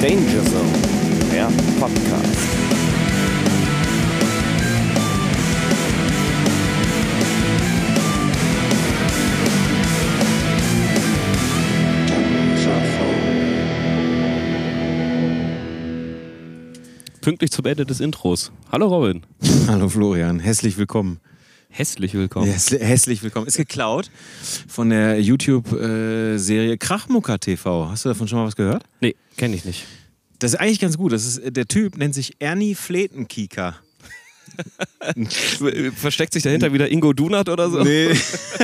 Danger Zone, der Podcast. Pünktlich zum Ende des Intros. Hallo Robin. Hallo Florian, hässlich willkommen. Hässlich willkommen. Hässlich, willkommen. Ist geklaut von der YouTube-Serie Krachmucker TV. Hast du davon schon mal was gehört? Nee, kenne ich nicht. Das ist eigentlich ganz gut. Das ist, der Typ nennt sich Ernie Fletenkieker. Versteckt sich dahinter wieder Ingo Dunat oder so? Nee,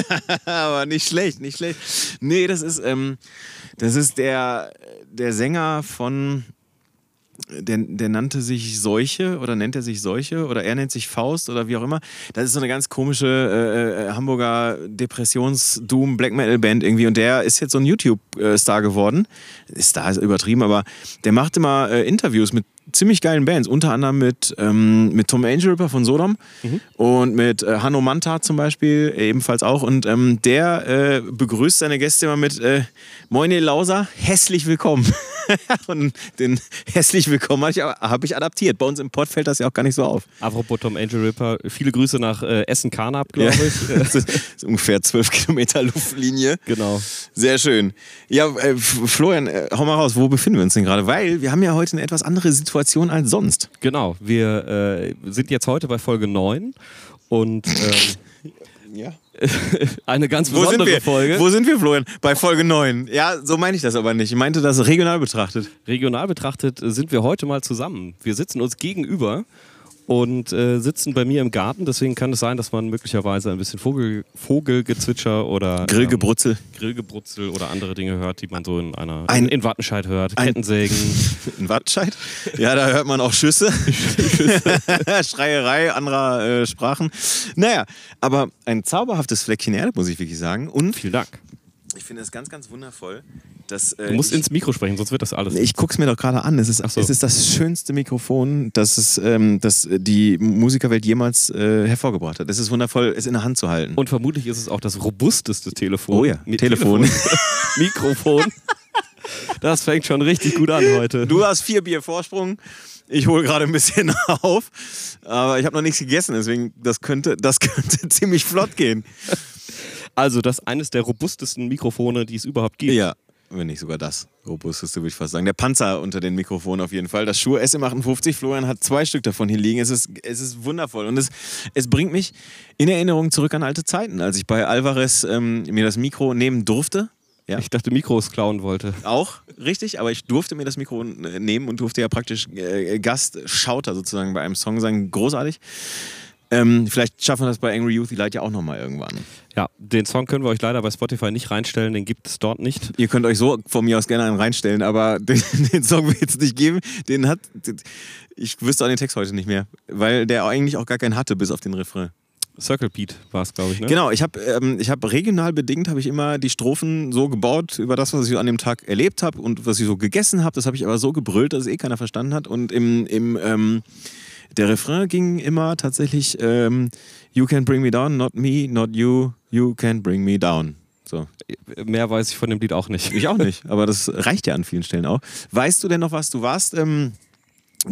aber nicht schlecht, nicht schlecht. Nee, das ist, ähm, das ist der, der Sänger von der, der nannte sich Seuche oder nennt er sich Seuche oder er nennt sich Faust oder wie auch immer. Das ist so eine ganz komische äh, äh Hamburger Depressions-Doom-Black Metal-Band irgendwie und der ist jetzt so ein YouTube-Star geworden. Star ist übertrieben, aber der macht immer äh, Interviews mit ziemlich geilen Bands, unter anderem mit, ähm, mit Tom Angel Ripper von Sodom mhm. und mit äh, Hanno Manta zum Beispiel, ebenfalls auch. Und ähm, der äh, begrüßt seine Gäste immer mit äh, Moine Lauser, hässlich willkommen. und den hässlich willkommen habe ich, hab ich, adaptiert. Bei uns im Pott fällt das ja auch gar nicht so auf. Apropos Tom Angel Ripper, viele Grüße nach äh, Essen-Karnap, glaube ja. ich. das ist ungefähr zwölf Kilometer Luftlinie. Genau. Sehr schön. Ja, äh, Florian, äh, hau mal raus, wo befinden wir uns denn gerade? Weil wir haben ja heute eine etwas andere Situation als sonst. Genau, wir äh, sind jetzt heute bei Folge 9 und ähm, ja. eine ganz besondere Folge. Wo sind wir, Florian? Bei Folge 9. Ja, so meine ich das aber nicht. Ich meinte das regional betrachtet. Regional betrachtet sind wir heute mal zusammen. Wir sitzen uns gegenüber und äh, sitzen bei mir im Garten. Deswegen kann es sein, dass man möglicherweise ein bisschen Vogel, Vogelgezwitscher oder Grillgebrutzel. Ähm, Grillgebrutzel oder andere Dinge hört, die man so in einer ein, in Wattenscheid hört. Ein, Kettensägen. In Wattenscheid? Ja, da hört man auch Schüsse. Schreierei anderer äh, Sprachen. Naja, aber ein zauberhaftes Fleckchen Erde, muss ich wirklich sagen. Und vielen Dank. Ich finde es ganz, ganz wundervoll. Dass, äh, du musst ins Mikro sprechen, sonst wird das alles. Ich gucke es mir doch gerade an. Es ist, so. es ist das schönste Mikrofon, das, es, ähm, das die Musikerwelt jemals äh, hervorgebracht hat. Es ist wundervoll, es in der Hand zu halten. Und vermutlich ist es auch das robusteste Telefon. Oh ja, Mit Telefon. Telefon. Mikrofon. Das fängt schon richtig gut an heute. Du hast vier Bier Vorsprung. Ich hole gerade ein bisschen auf, aber ich habe noch nichts gegessen, deswegen das könnte, das könnte ziemlich flott gehen. Also das ist eines der robustesten Mikrofone, die es überhaupt gibt. Ja, wenn nicht sogar das robusteste, würde ich fast sagen. Der Panzer unter den Mikrofonen auf jeden Fall. Das Schuhe SM58, Florian hat zwei Stück davon hier liegen. Es ist, es ist wundervoll und es, es bringt mich in Erinnerung zurück an alte Zeiten, als ich bei Alvarez ähm, mir das Mikro nehmen durfte. Ja. Ich dachte, Mikros klauen wollte. Auch richtig, aber ich durfte mir das Mikro nehmen und durfte ja praktisch äh, Gastschauter sozusagen bei einem Song sein. Großartig. Ähm, vielleicht schaffen wir das bei Angry Youth Light ja auch nochmal irgendwann. Ja, den Song können wir euch leider bei Spotify nicht reinstellen, den gibt es dort nicht. Ihr könnt euch so von mir aus gerne einen reinstellen, aber den, den Song wird es nicht geben. Den hat. Ich wüsste auch den Text heute nicht mehr, weil der eigentlich auch gar keinen hatte, bis auf den Refrain. Circle Beat war es, glaube ich. Ne? Genau, ich habe ähm, hab regional bedingt habe ich immer die Strophen so gebaut über das, was ich so an dem Tag erlebt habe und was ich so gegessen habe. Das habe ich aber so gebrüllt, dass es eh keiner verstanden hat. Und im, im ähm, der Refrain ging immer tatsächlich ähm, You can bring me down, not me, not you, you can bring me down. So. Mehr weiß ich von dem Lied auch nicht. Ich auch nicht, aber das reicht ja an vielen Stellen auch. Weißt du denn noch was? Du warst ähm,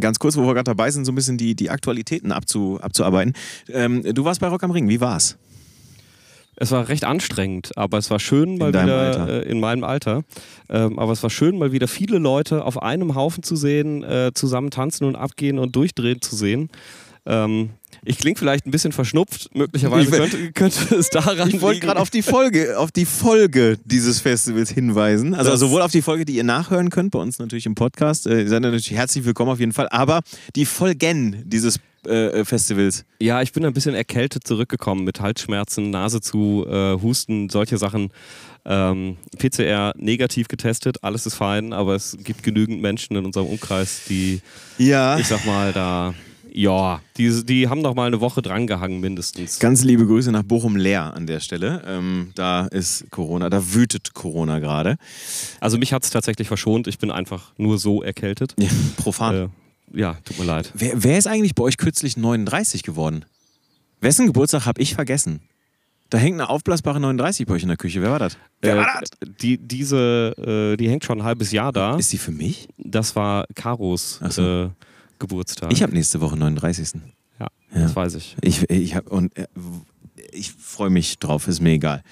ganz kurz, wo wir gerade dabei sind, so ein bisschen die, die Aktualitäten abzu, abzuarbeiten. Ähm, du warst bei Rock am Ring, wie war's? Es war recht anstrengend, aber es war schön mal in wieder äh, in meinem Alter. Ähm, aber es war schön, mal wieder viele Leute auf einem Haufen zu sehen, äh, zusammen tanzen und abgehen und durchdrehen zu sehen. Ähm, ich klinge vielleicht ein bisschen verschnupft, möglicherweise könnte, könnte es daran Ich wollte gerade auf die Folge, auf die Folge dieses Festivals hinweisen. Also das sowohl auf die Folge, die ihr nachhören könnt, bei uns natürlich im Podcast. Äh, ihr seid natürlich herzlich willkommen auf jeden Fall, aber die Folgen dieses äh, Festivals. Ja, ich bin ein bisschen erkältet zurückgekommen mit Halsschmerzen, Nase zu, äh, Husten, solche Sachen. Ähm, PCR negativ getestet, alles ist fein, aber es gibt genügend Menschen in unserem Umkreis, die, ja. ich sag mal, da ja, die, die haben noch mal eine Woche drangehangen mindestens. Ganz liebe Grüße nach Bochum leer an der Stelle. Ähm, da ist Corona, da wütet Corona gerade. Also mich hat es tatsächlich verschont. Ich bin einfach nur so erkältet. Ja, profan. Äh, ja, tut mir leid. Wer, wer, ist eigentlich bei euch kürzlich 39 geworden? Wessen Geburtstag habe ich vergessen? Da hängt eine aufblasbare 39 bei euch in der Küche. Wer war das? Wer Äh, war das? die, diese, äh, die hängt schon ein halbes Jahr da. Ist die für mich? Das war Karos so. äh, Geburtstag. Ich habe nächste Woche 39. ja, Ja. das weiß ich. Ich, ich habe und äh, ich freue mich drauf, ist mir egal.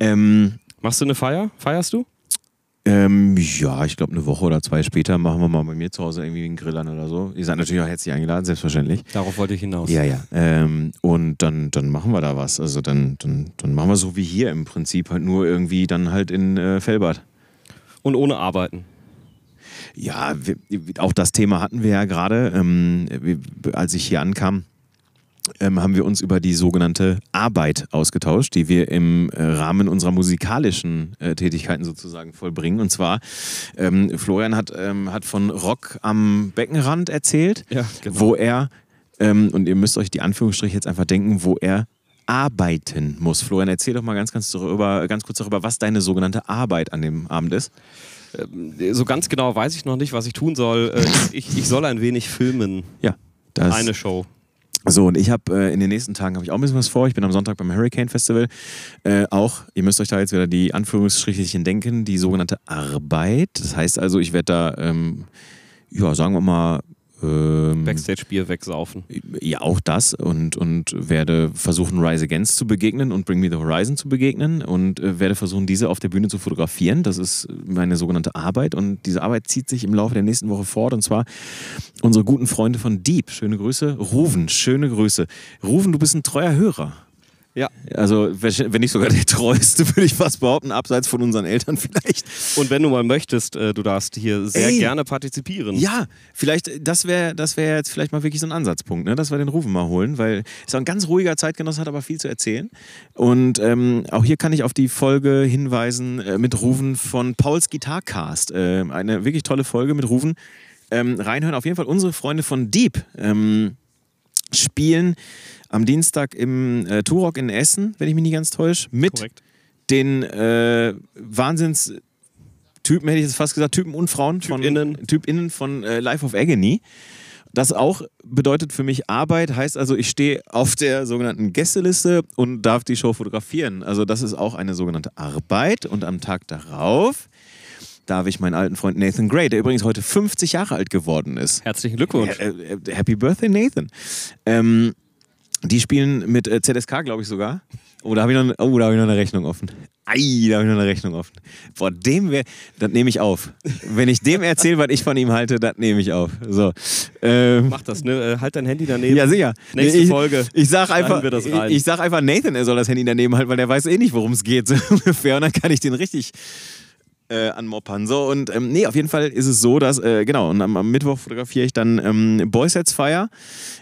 Ähm, Machst du eine Feier? Feierst du? Ähm, ja, ich glaube, eine Woche oder zwei später machen wir mal bei mir zu Hause irgendwie einen Grill an oder so. Ihr seid natürlich auch herzlich eingeladen, selbstverständlich. Darauf wollte ich hinaus. Ja, ja. Ähm, und dann, dann machen wir da was. Also dann, dann, dann machen wir so wie hier im Prinzip, halt nur irgendwie dann halt in äh, Fellbad. Und ohne Arbeiten. Ja, wir, auch das Thema hatten wir ja gerade. Ähm, als ich hier ankam, ähm, haben wir uns über die sogenannte Arbeit ausgetauscht, die wir im äh, Rahmen unserer musikalischen äh, Tätigkeiten sozusagen vollbringen. Und zwar, ähm, Florian hat, ähm, hat von Rock am Beckenrand erzählt, Ja, genau. wo er, ähm, und ihr müsst euch die Anführungsstriche jetzt einfach denken, wo er arbeiten muss. Florian, erzähl doch mal ganz, ganz, darüber, ganz kurz darüber, was deine sogenannte Arbeit an dem Abend ist. So ganz genau weiß ich noch nicht, was ich tun soll. Äh, ich, ich soll ein wenig filmen. Ja, das Eine Show. So, und ich habe äh, in den nächsten Tagen habe ich auch ein bisschen was vor. Ich bin am Sonntag beim Hurricane Festival. Äh, auch, ihr müsst euch da jetzt wieder die Anführungsstrichlichen denken, die sogenannte Arbeit. Das heißt also, ich werde da, ähm, ja, sagen wir mal, ähm, Backstage-Bier wegsaufen. ja, auch das und, und werde versuchen, Rise Against zu begegnen und Bring Me the Horizon zu begegnen und äh, werde versuchen, diese auf der Bühne zu fotografieren. Das ist meine sogenannte Arbeit und diese Arbeit zieht sich im Laufe der nächsten Woche fort und zwar unsere guten Freunde von Deep. Schöne Grüße. Ruven, schöne Grüße. Ruven, du bist ein treuer Hörer. Ja. Also, wenn nicht sogar der treueste, würde ich fast behaupten, abseits von unseren Eltern vielleicht. Und wenn du mal möchtest, äh, du darfst hier sehr Ey. gerne partizipieren. Ja, vielleicht, das wäre das wär jetzt vielleicht mal wirklich so ein Ansatzpunkt, ne? dass wir den Rufen mal holen, weil es ein ganz ruhiger Zeitgenosse hat, aber viel zu erzählen. Und ähm, auch hier kann ich auf die Folge hinweisen äh, mit Rufen von Pauls Gitarcast. Äh, eine wirklich tolle Folge mit Rufen. Ähm, reinhören, auf jeden Fall unsere Freunde von Deep. Ähm, spielen am Dienstag im äh, Turok in Essen, wenn ich mich nicht ganz täusche, mit Korrekt. den äh, Wahnsinns Typen, hätte ich jetzt fast gesagt, Typen und Frauen Typinnen. von Typinnen von äh, Life of Agony. Das auch bedeutet für mich Arbeit, heißt also, ich stehe auf der sogenannten Gästeliste und darf die Show fotografieren. Also das ist auch eine sogenannte Arbeit. Und am Tag darauf darf ich meinen alten Freund Nathan Gray, der übrigens heute 50 Jahre alt geworden ist, Herzlichen Glückwunsch. äh, äh, Happy Birthday, Nathan. Ähm, die spielen mit äh, ZSK, glaube ich sogar. Oh, da habe ich, noch- oh, da hab ich noch eine Rechnung offen. Ei, da habe ich noch eine Rechnung offen. Boah, dem wäre, das nehme ich auf. Wenn ich dem erzähle, was ich von ihm halte, das nehme ich auf. So. Ähm, Mach das, ne? Äh, Halt dein Handy daneben. ja, sicher. Nächste ich, Folge. Ich sag einfach, ich, ich sag einfach Nathan, er soll das Handy daneben halten, weil der weiß eh nicht, worum es geht, so ungefähr. Und dann kann ich den richtig äh, anmoppern. So, und ähm, nee, auf jeden Fall ist es so, dass, äh, genau, und am, am Mittwoch fotografiere ich dann ähm, Boys Sets Fire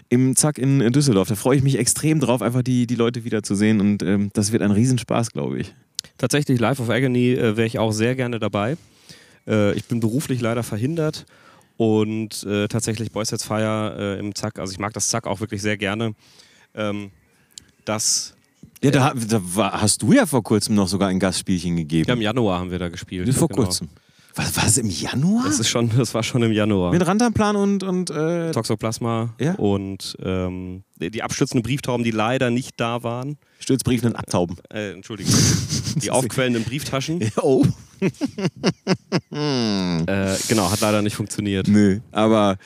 im Zack in, in Düsseldorf. Da freue ich mich extrem drauf, einfach die, die Leute wiederzusehen und ähm, das wird ein Riesenspaß, glaube ich. Tatsächlich, Life of Agony äh, wäre ich auch sehr gerne dabei. Äh, ich bin beruflich leider verhindert und äh, tatsächlich Boys Sets Fire äh, im Zack, also ich mag das Zack auch wirklich sehr gerne. Ähm, das, Ja, da, da war, hast du ja vor kurzem noch sogar ein Gastspielchen gegeben. ja, im Januar haben wir da gespielt. Das vor genau. kurzem. Was war es im Januar? Das, ist schon, das war schon im Januar. Mit Rantanplan und, und äh, Toxoplasma Ja? und ähm, die abstützenden Brieftauben, die leider nicht da waren. Stützbriefen und Abtauben. Äh, Entschuldigung. die aufquellenden Brieftaschen. Oh. Äh, genau, hat leider nicht funktioniert. Nö, aber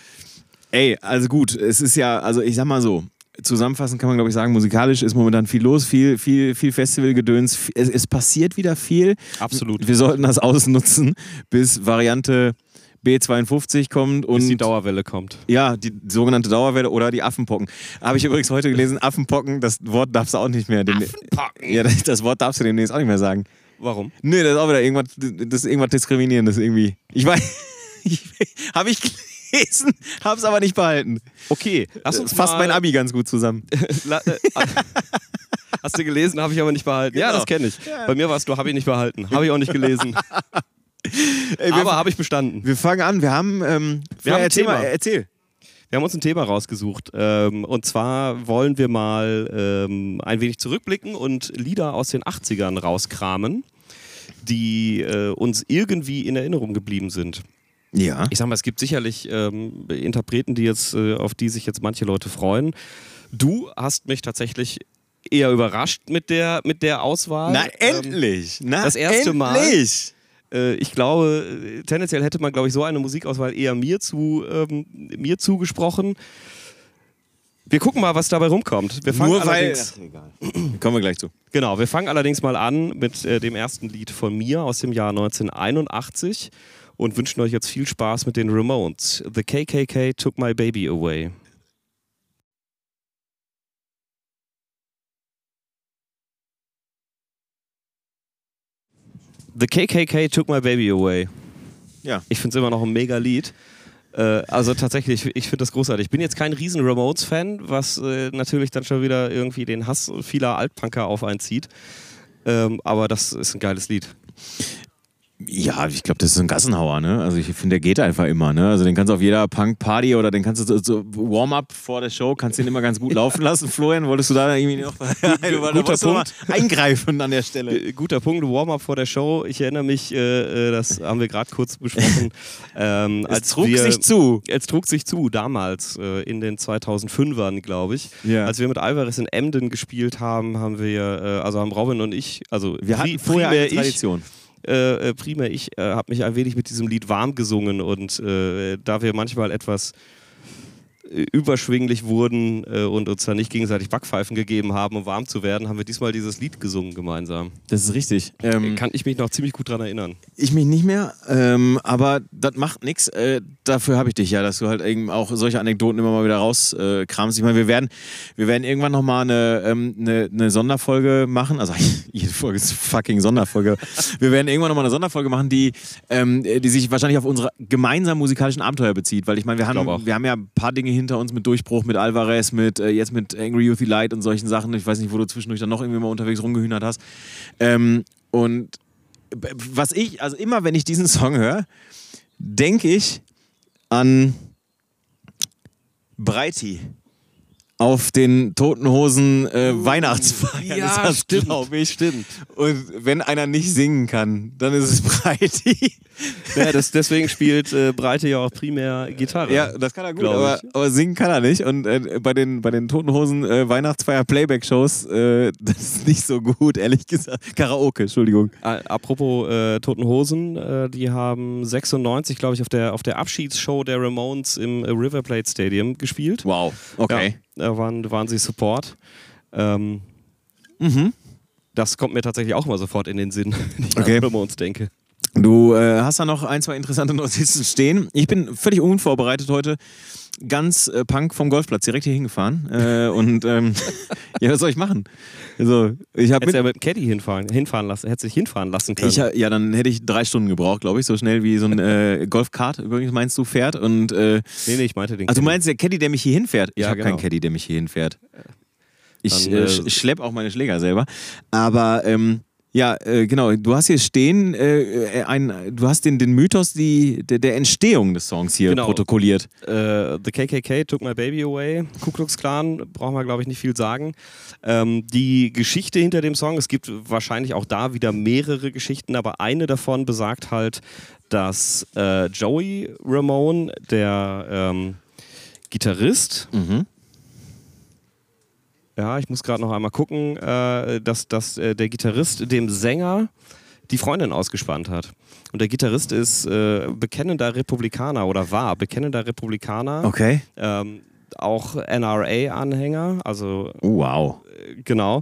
ey, also gut, es ist ja, also ich sag mal so, zusammenfassend kann man glaube ich sagen, musikalisch ist momentan viel los, viel, viel, viel Festivalgedöns, es, es passiert wieder viel. Absolut. Wir sollten das ausnutzen, bis Variante B52 kommt und Bis die Dauerwelle kommt. ja, die sogenannte Dauerwelle oder die Affenpocken. Habe ich übrigens heute gelesen, Affenpocken, das Wort darfst du auch nicht mehr. Affenpocken? Ja, das, Wort darfst du demnächst auch nicht mehr sagen. Warum? Nö, das ist auch wieder irgendwas, das ist irgendwas diskriminierendes irgendwie. Ich weiß, habe ich gelesen, habe es aber nicht behalten. Okay, lass uns Das fasst mein Abi ganz gut zusammen. Äh, hast du gelesen, habe ich aber nicht behalten. Ja, Genau. das kenne ich. Bei mir war es nur, habe ich nicht behalten. Habe ich auch nicht gelesen. Ey, wir, aber habe ich bestanden. wir fangen an, wir haben, ähm, Wir haben ein erzähl Thema. mal, erzähl. Wir haben uns ein Thema rausgesucht. Ähm, und zwar wollen wir mal ähm, ein wenig zurückblicken und Lieder aus den 80ern rauskramen, die äh, uns irgendwie in Erinnerung geblieben sind. Ja. Ich sag mal, es gibt sicherlich ähm, Interpreten, die jetzt, äh, auf die sich jetzt manche Leute freuen. Du hast mich tatsächlich eher überrascht mit der, mit der Auswahl. Na endlich! Ähm, Na, das erste endlich. Mal. Äh, ich glaube, tendenziell hätte man, glaube ich, so eine Musikauswahl eher mir, zu, ähm, mir zugesprochen. Wir gucken mal, was dabei rumkommt. Wir fangen Nur weil. Ach, egal. Kommen wir gleich zu. Genau, wir fangen allerdings mal an mit äh, dem ersten Lied von mir aus dem Jahr 1981 und wünschen euch jetzt viel Spaß mit den Ramones. The KKK Took My Baby Away. The KKK Took My Baby Away. Ja. Ich finde es immer noch ein mega Lied. Äh, also tatsächlich, ich finde das großartig. Ich bin jetzt kein riesen Ramones-Fan, was äh, natürlich dann schon wieder irgendwie den Hass vieler Altpunker auf einen zieht. Ähm, aber das ist ein geiles Lied. Ja, ich glaube, das ist ein Gassenhauer, ne? Also ich finde, der geht einfach immer, ne? Also den kannst du auf jeder Punk-Party oder den kannst du so, so Warm-up vor der Show, kannst den immer ganz gut laufen lassen. Florian, wolltest du da irgendwie noch guter Punkt. eingreifen an der Stelle? Guter Punkt, Warm-up vor der Show. Ich erinnere mich, äh, äh das haben wir gerade kurz besprochen. Ähm, es trug wir, sich zu. Es trug sich zu, damals, äh, in den 2005ern, glaube ich. Ja. Als wir mit Alvarez in Emden gespielt haben, haben wir, äh, also haben Robin und ich, also wir hatten vorher eine Tradition. Ich, äh, äh, primär ich äh, habe mich ein wenig mit diesem Lied warm gesungen und äh, da wir manchmal etwas überschwinglich wurden äh, und uns dann nicht gegenseitig Backpfeifen gegeben haben, um warm zu werden, haben wir diesmal dieses Lied gesungen gemeinsam. Das ist richtig. Ähm, Kann ich mich noch ziemlich gut daran erinnern. Ich mich nicht mehr, ähm, aber das macht nichts. Äh, dafür habe ich dich ja, dass du halt eben auch solche Anekdoten immer mal wieder rauskramst. Äh, ich meine, wir werden, wir werden irgendwann nochmal eine, ähm, eine, eine Sonderfolge machen. Also jede Folge ist fucking Sonderfolge. wir werden irgendwann nochmal eine Sonderfolge machen, die, ähm, die sich wahrscheinlich auf unsere gemeinsamen musikalischen Abenteuer bezieht. Weil ich meine, wir haben, wir haben ja ein paar Dinge hinter uns mit Durchbruch, mit Alvarez, mit äh, jetzt mit Angry Youth Light und solchen Sachen. Ich weiß nicht, wo du zwischendurch dann noch irgendwie mal unterwegs rumgehühnert hast. Ähm, und was ich, also immer wenn ich diesen Song höre, denke ich an Breiti auf den Toten Hosen äh, uh, Weihnachtsfeiern ja, ist das, glaube ich. Stimmt. Und wenn einer nicht singen kann, dann ist es Breiti. Ja, das, deswegen spielt äh, Breite ja auch primär Gitarre. Ja, das kann er gut, aber, aber, singen kann er nicht. Und äh, bei, den, bei den Toten Hosen äh, Weihnachtsfeier Playback-Shows, äh, das ist nicht so gut, ehrlich gesagt. Karaoke, Entschuldigung. Apropos äh, Toten Hosen, äh, die haben 96, glaube ich, auf der, auf der Abschiedsshow der Ramones im River Plate Stadium gespielt. Wow, okay. Ja waren, waren sie Support. Ähm, mhm. Das kommt mir tatsächlich auch immer sofort in den Sinn, wenn ich okay. an uns denke. Du äh, hast da noch ein, zwei interessante Notizen stehen. Ich bin völlig unvorbereitet heute. Ganz äh, Punk vom Golfplatz direkt hier hingefahren. Äh, und ähm, ja, was soll ich machen? Also, ich Hättest mit, ja mit dem Caddy hinfahren, hinfahren lassen, hättest dich hinfahren lassen können. Ich, ja, dann hätte ich drei Stunden gebraucht, glaube ich, so schnell wie so ein äh, Golfkart übrigens meinst du fährt. Und, äh, nee, nee, ich meinte den Also du meinst der Caddy, der mich hier hinfährt? Ich ja, habe genau. keinen Caddy, der mich hier hinfährt. Ich äh, äh schlepp auch meine Schläger selber. Aber ähm, ja, äh, genau. Du hast hier stehen, äh, äh, ein, du hast den, den Mythos die, der, der Entstehung des Songs hier genau. protokolliert. Äh, the KKK took my baby away. Ku Klux Klan, brauchen wir, glaube ich, nicht viel sagen. Ähm, die Geschichte hinter dem Song, es gibt wahrscheinlich auch da wieder mehrere Geschichten, aber eine davon besagt halt, dass äh, Joey Ramone, der ähm, Gitarrist, mhm ja, ich muss gerade noch einmal gucken, äh, dass, dass äh, der Gitarrist dem Sänger die Freundin ausgespannt hat. Und der Gitarrist ist äh, bekennender Republikaner oder war bekennender Republikaner. Okay. Ähm, auch NRA-Anhänger, also. Oh, wow. Äh, genau.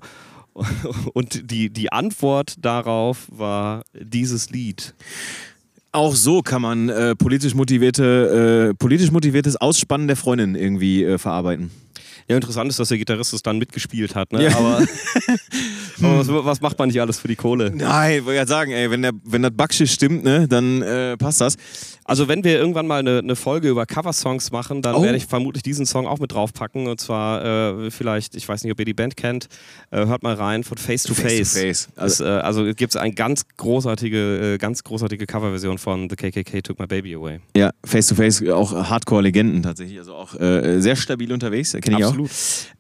Und die, die Antwort darauf war dieses Lied. Auch so kann man äh, politisch, motivierte, äh, politisch motiviertes Ausspannen der Freundin irgendwie äh, verarbeiten. Ja, interessant ist, dass der Gitarrist es dann mitgespielt hat, ne? Ja. Aber, aber was, was, macht man nicht alles für die Kohle? Nein, wollte ja sagen, ey, wenn, der, wenn das Backschiff stimmt, ne, dann äh, passt das. Also wenn wir irgendwann mal eine, eine Folge über Coversongs machen, dann oh. werde ich vermutlich diesen Song auch mit draufpacken. Und zwar äh, vielleicht, ich weiß nicht, ob ihr die Band kennt, äh, hört mal rein von Face to Face. Face, to face. Also, das, äh, also gibt es eine ganz großartige, äh, ganz großartige Coverversion von The KKK Took My Baby Away. Ja, Face to Face, auch Hardcore-Legenden tatsächlich. Also auch äh, sehr stabil unterwegs, kenne ich Absolut. auch.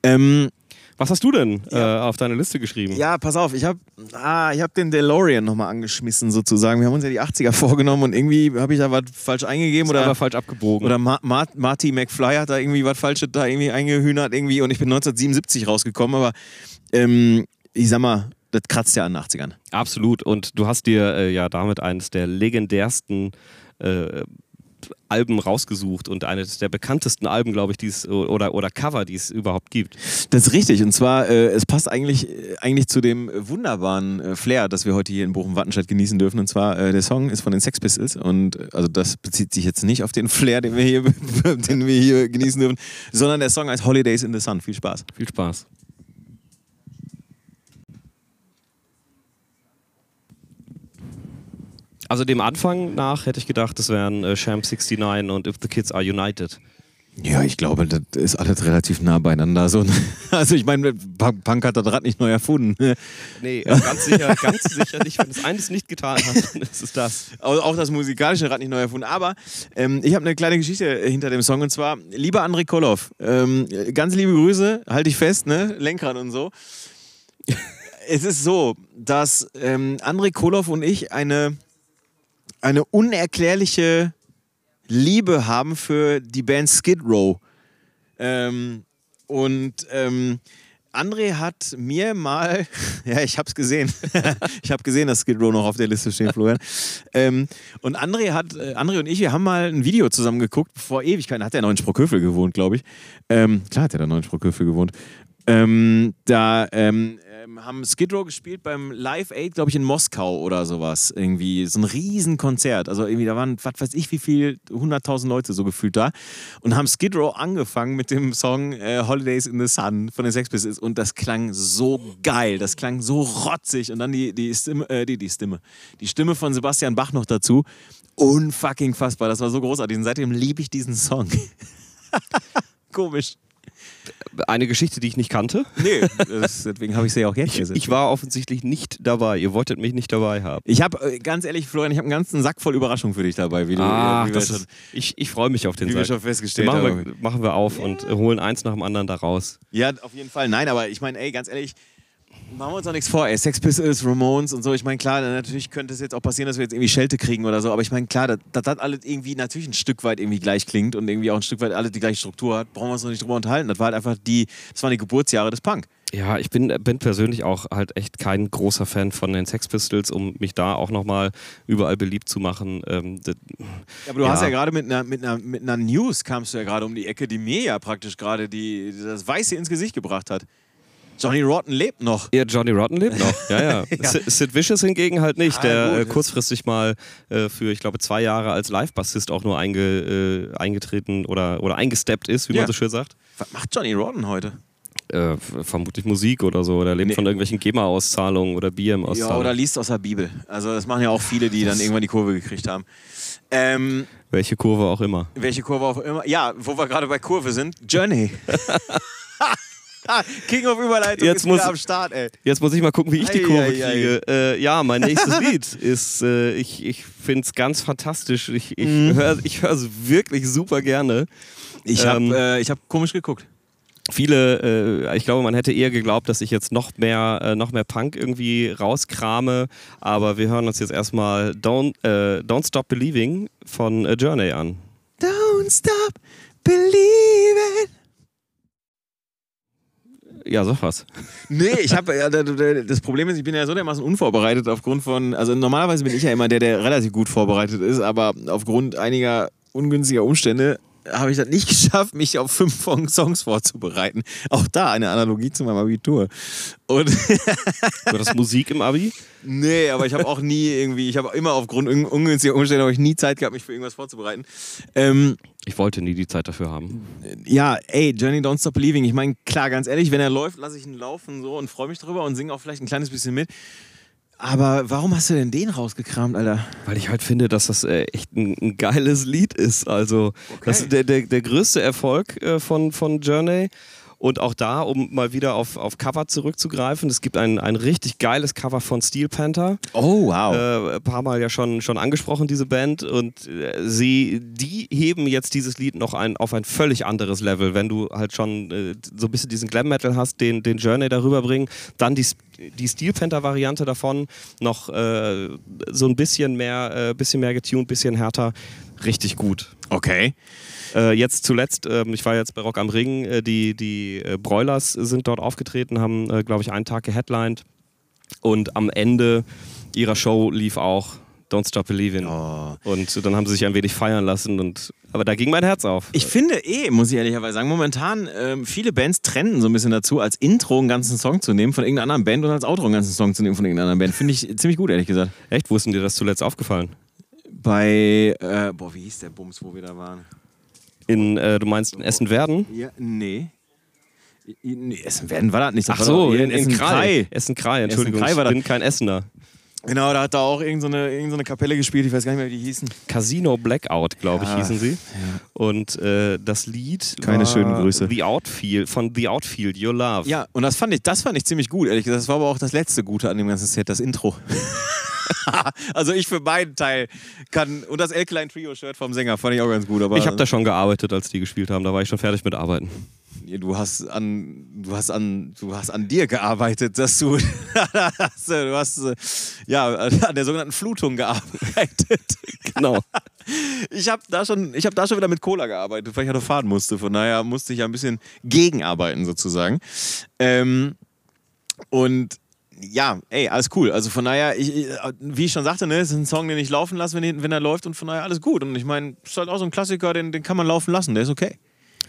Ähm, Was hast du denn ja. äh, auf deine Liste geschrieben? Ja, pass auf, ich habe ah, hab den DeLorean nochmal angeschmissen sozusagen. Wir haben uns ja die 80er vorgenommen und irgendwie habe ich da was falsch eingegeben oder aber falsch abgebogen. Oder Ma Ma Marty McFly hat da irgendwie was Falsches da irgendwie eingehühnert irgendwie und ich bin 1977 rausgekommen, aber ähm, ich sag mal, das kratzt ja an den 80ern. Absolut und du hast dir äh, ja damit eines der legendärsten äh, Alben rausgesucht und eines der bekanntesten Alben, glaube ich, die's, oder, oder Cover, die es überhaupt gibt. Das ist richtig. Und zwar, äh, es passt eigentlich, äh, eigentlich zu dem wunderbaren äh, Flair, das wir heute hier in Bochum-Wattenscheid genießen dürfen. Und zwar, äh, der Song ist von den Sex Pistols. Und äh, also das bezieht sich jetzt nicht auf den Flair, den wir hier, den wir hier genießen dürfen, sondern der Song heißt Holidays in the Sun. Viel Spaß. Viel Spaß. Also dem Anfang nach hätte ich gedacht, das wären äh, Sham 69 und If the Kids Are United. Ja, ich glaube, das ist alles relativ nah beieinander. So, also ich meine, Punk hat das Rad nicht neu erfunden. Nee, ganz sicher, ganz sicher nicht. Wenn es eines nicht getan hat, dann ist es das. Auch das musikalische Rad nicht neu erfunden. Aber ähm, ich habe eine kleine Geschichte hinter dem Song und zwar, lieber André Koloff, ähm, ganz liebe Grüße, halte ich fest, ne? Lenkrad und so. es ist so, dass ähm, André Koloff und ich eine eine unerklärliche Liebe haben für die Band Skid Row. Ähm, und ähm, André hat mir mal, ja, ich hab's gesehen. ich habe gesehen, dass Skid Row noch auf der Liste steht, Florian. Ähm, und André hat, äh, André und ich, wir haben mal ein Video zusammen geguckt, vor Ewigkeiten. Hat er noch in Sprockhövel gewohnt, glaube ich. Ähm, klar hat er da noch in Sprockhövel gewohnt. Ähm, da ähm, ähm, haben Skid Row gespielt beim Live Aid, glaube ich, in Moskau oder sowas. Irgendwie so ein Riesenkonzert. Also irgendwie, da waren, was weiß ich, wie viel, 100.000 Leute so gefühlt da. Und haben Skid Row angefangen mit dem Song äh, Holidays in the Sun von den Sex Pistols. Und das klang so geil. Das klang so rotzig. Und dann die, die Stimme, äh, die, die Stimme, die Stimme von Sebastian Bach noch dazu. Unfucking fassbar. Das war so großartig. Und seitdem liebe ich diesen Song. Komisch eine Geschichte, die ich nicht kannte. Nee, das, deswegen habe ich sie ja auch jetzt gesetzt. Ich war offensichtlich nicht dabei. Ihr wolltet mich nicht dabei haben. Ich habe, äh, ganz ehrlich, Florian, ich habe einen ganzen Sack voll Überraschung für dich dabei. Wie du, Ach, wie ist, ich ich freue mich auf den wie Sack. Wir schon festgestellt machen, wir, machen wir auf ja. und holen eins nach dem anderen da raus. Ja, auf jeden Fall. Nein, aber ich meine, ey, ganz ehrlich, Machen wir uns auch nichts vor, ey. Sex Pistols, Ramones und so. Ich meine, klar, natürlich könnte es jetzt auch passieren, dass wir jetzt irgendwie Schelte kriegen oder so. Aber ich meine, klar, dass das alles irgendwie natürlich ein Stück weit irgendwie gleich klingt und irgendwie auch ein Stück weit alles die gleiche Struktur hat, brauchen wir uns noch nicht drüber unterhalten. Das war halt einfach die, das waren die Geburtsjahre des Punk. Ja, ich bin, bin persönlich auch halt echt kein großer Fan von den Sex Pistols, um mich da auch nochmal überall beliebt zu machen. Ähm, ja, aber du ja. hast ja gerade mit einer, mit, einer, mit einer News kamst du ja gerade um die Ecke, die mir ja praktisch gerade das Weiße ins Gesicht gebracht hat. Johnny Rotten lebt noch. Ja, Johnny Rotten lebt noch. Ja, ja. ja. Sid Vicious hingegen halt nicht, der ah, äh, kurzfristig mal äh, für, ich glaube, zwei Jahre als Live-Bassist auch nur einge, äh, eingetreten oder, oder eingesteppt ist, wie ja. man so schön sagt. Was macht Johnny Rotten heute? Äh, vermutlich Musik oder so. Oder lebt nee. von irgendwelchen GEMA-Auszahlungen oder BM-Auszahlungen. Ja, oder liest aus der Bibel. Also, das machen ja auch viele, die dann irgendwann die Kurve gekriegt haben. Ähm, welche Kurve auch immer. Welche Kurve auch immer. Ja, wo wir gerade bei Kurve sind. Journey. King of Überleitung jetzt ist muss, am Start, ey. Jetzt muss ich mal gucken, wie ich die Kurve ei, kriege. Äh, ja, mein nächstes Lied ist, äh, ich, ich finde es ganz fantastisch. Ich, ich mhm. höre es wirklich super gerne. Ich habe ähm, äh, hab komisch geguckt. Viele, äh, ich glaube, man hätte eher geglaubt, dass ich jetzt noch mehr, äh, noch mehr Punk irgendwie rauskrame, aber wir hören uns jetzt erstmal Don't, äh, Don't Stop Believing von Journey an. Don't Stop Believing. Ja, sag was. Nee, ich habe das Problem ist, ich bin ja so dermaßen unvorbereitet aufgrund von, also normalerweise bin ich ja immer der, der relativ gut vorbereitet ist, aber aufgrund einiger ungünstiger Umstände habe ich das nicht geschafft, mich auf fünf Songs vorzubereiten. Auch da eine Analogie zu meinem Abitur. Und War das Musik im Abi? Nee, aber ich habe auch nie irgendwie, ich habe immer aufgrund ungünstiger Umstände ich nie Zeit gehabt, mich für irgendwas vorzubereiten. Ähm, ich wollte nie die Zeit dafür haben. Ja, ey, Journey Don't Stop Believing. Ich meine, klar, ganz ehrlich, wenn er läuft, lasse ich ihn laufen so und freue mich drüber und singe auch vielleicht ein kleines bisschen mit. Aber warum hast du denn den rausgekramt, Alter? Weil ich halt finde, dass das äh, echt ein, ein, geiles Lied ist. Also, okay. das ist der, der, der größte Erfolg äh, von, von Journey. Und auch da, um mal wieder auf, auf Cover zurückzugreifen, es gibt ein, ein richtig geiles Cover von Steel Panther. Oh, wow. Äh, ein paar Mal ja schon, schon angesprochen, diese Band. Und äh, sie, die heben jetzt dieses Lied noch ein, auf ein völlig anderes Level. Wenn du halt schon äh, so ein bisschen diesen Glam Metal hast, den, den Journey darüber bringen, dann die, die Steel Panther-Variante davon noch äh, so ein bisschen mehr, äh, bisschen mehr getuned, bisschen härter. Richtig gut. Okay. Äh, jetzt zuletzt, äh, ich war jetzt bei Rock am Ring, äh, die, die äh, Broilers sind dort aufgetreten, haben, äh, glaube ich, einen Tag geheadlined. Und am Ende ihrer Show lief auch Don't Stop Believing. Oh. Und dann haben sie sich ein wenig feiern lassen. Und, aber da ging mein Herz auf. Ich finde eh, muss ich ehrlicherweise sagen, momentan ähm, viele Bands trennen so ein bisschen dazu, als Intro einen ganzen Song zu nehmen von irgendeiner anderen Band und als Outro einen ganzen Song zu nehmen von irgendeiner anderen Band. Finde ich ziemlich gut, ehrlich gesagt. Echt? Wo ist denn dir das zuletzt aufgefallen? Bei, äh, boah, wie hieß der Bums, wo wir da waren? In, äh, du meinst in Essen-Werden? Ja, nee. nee. Essen-Werden war das nicht. Das Ach so, in, in Essen-Krei. Essen-Krei, Entschuldigung, Essen ich bin kein Essener. Genau, da hat da auch irgendeine, irgendeine Kapelle gespielt, ich weiß gar nicht mehr, wie die hießen. Casino Blackout, glaube ich, Ja, hießen sie. ja. Und äh, das Lied Keine schönen Grüße. The Outfield, von The Outfield, Your Love. Ja, und das fand ich, das fand ich ziemlich gut, ehrlich gesagt. Das war aber auch das letzte Gute an dem ganzen Set, das Intro. also ich für meinen Teil kann, und das El Klein Trio Shirt vom Sänger fand ich auch ganz gut. Aber Ich habe da schon gearbeitet, als die gespielt haben. Da war ich schon fertig mit Arbeiten. du hast an, du hast an, du hast an dir gearbeitet, dass du, du hast ja an der sogenannten Flutung gearbeitet. Genau. Ich habe da schon, ich habe da schon wieder mit Cola gearbeitet, weil ich ja noch fahren musste. Von daher musste ich ja ein bisschen gegenarbeiten sozusagen. Ähm, und ja, ey, alles cool. Also von daher, ich, wie ich schon sagte, ne, es ist ein Song, den ich laufen lasse, wenn, wenn er läuft und von daher alles gut. Und ich meine, ist halt auch so ein Klassiker, den, den kann man laufen lassen, der ist okay.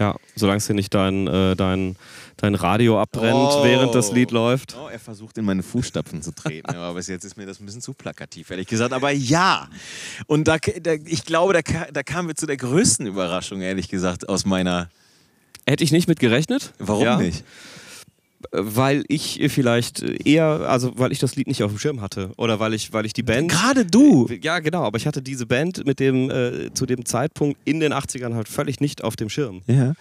Ja, solange es dir nicht dein, äh, dein, dein Radio abbrennt, Oh. während das Lied läuft. Oh, er versucht in meine Fußstapfen zu treten, aber bis jetzt ist mir das ein bisschen zu plakativ, ehrlich gesagt. Aber ja, und da, da, ich glaube, da, da kamen wir zu der größten Überraschung, ehrlich gesagt, aus meiner. Hätte ich nicht mit gerechnet. Warum ja, nicht? Weil ich vielleicht eher, also weil ich das Lied nicht auf dem Schirm hatte. Oder weil ich, weil ich die Band. Gerade du. Ja, genau, aber ich hatte diese Band mit dem, äh, zu dem Zeitpunkt in den 80ern halt völlig nicht auf dem Schirm. Ja.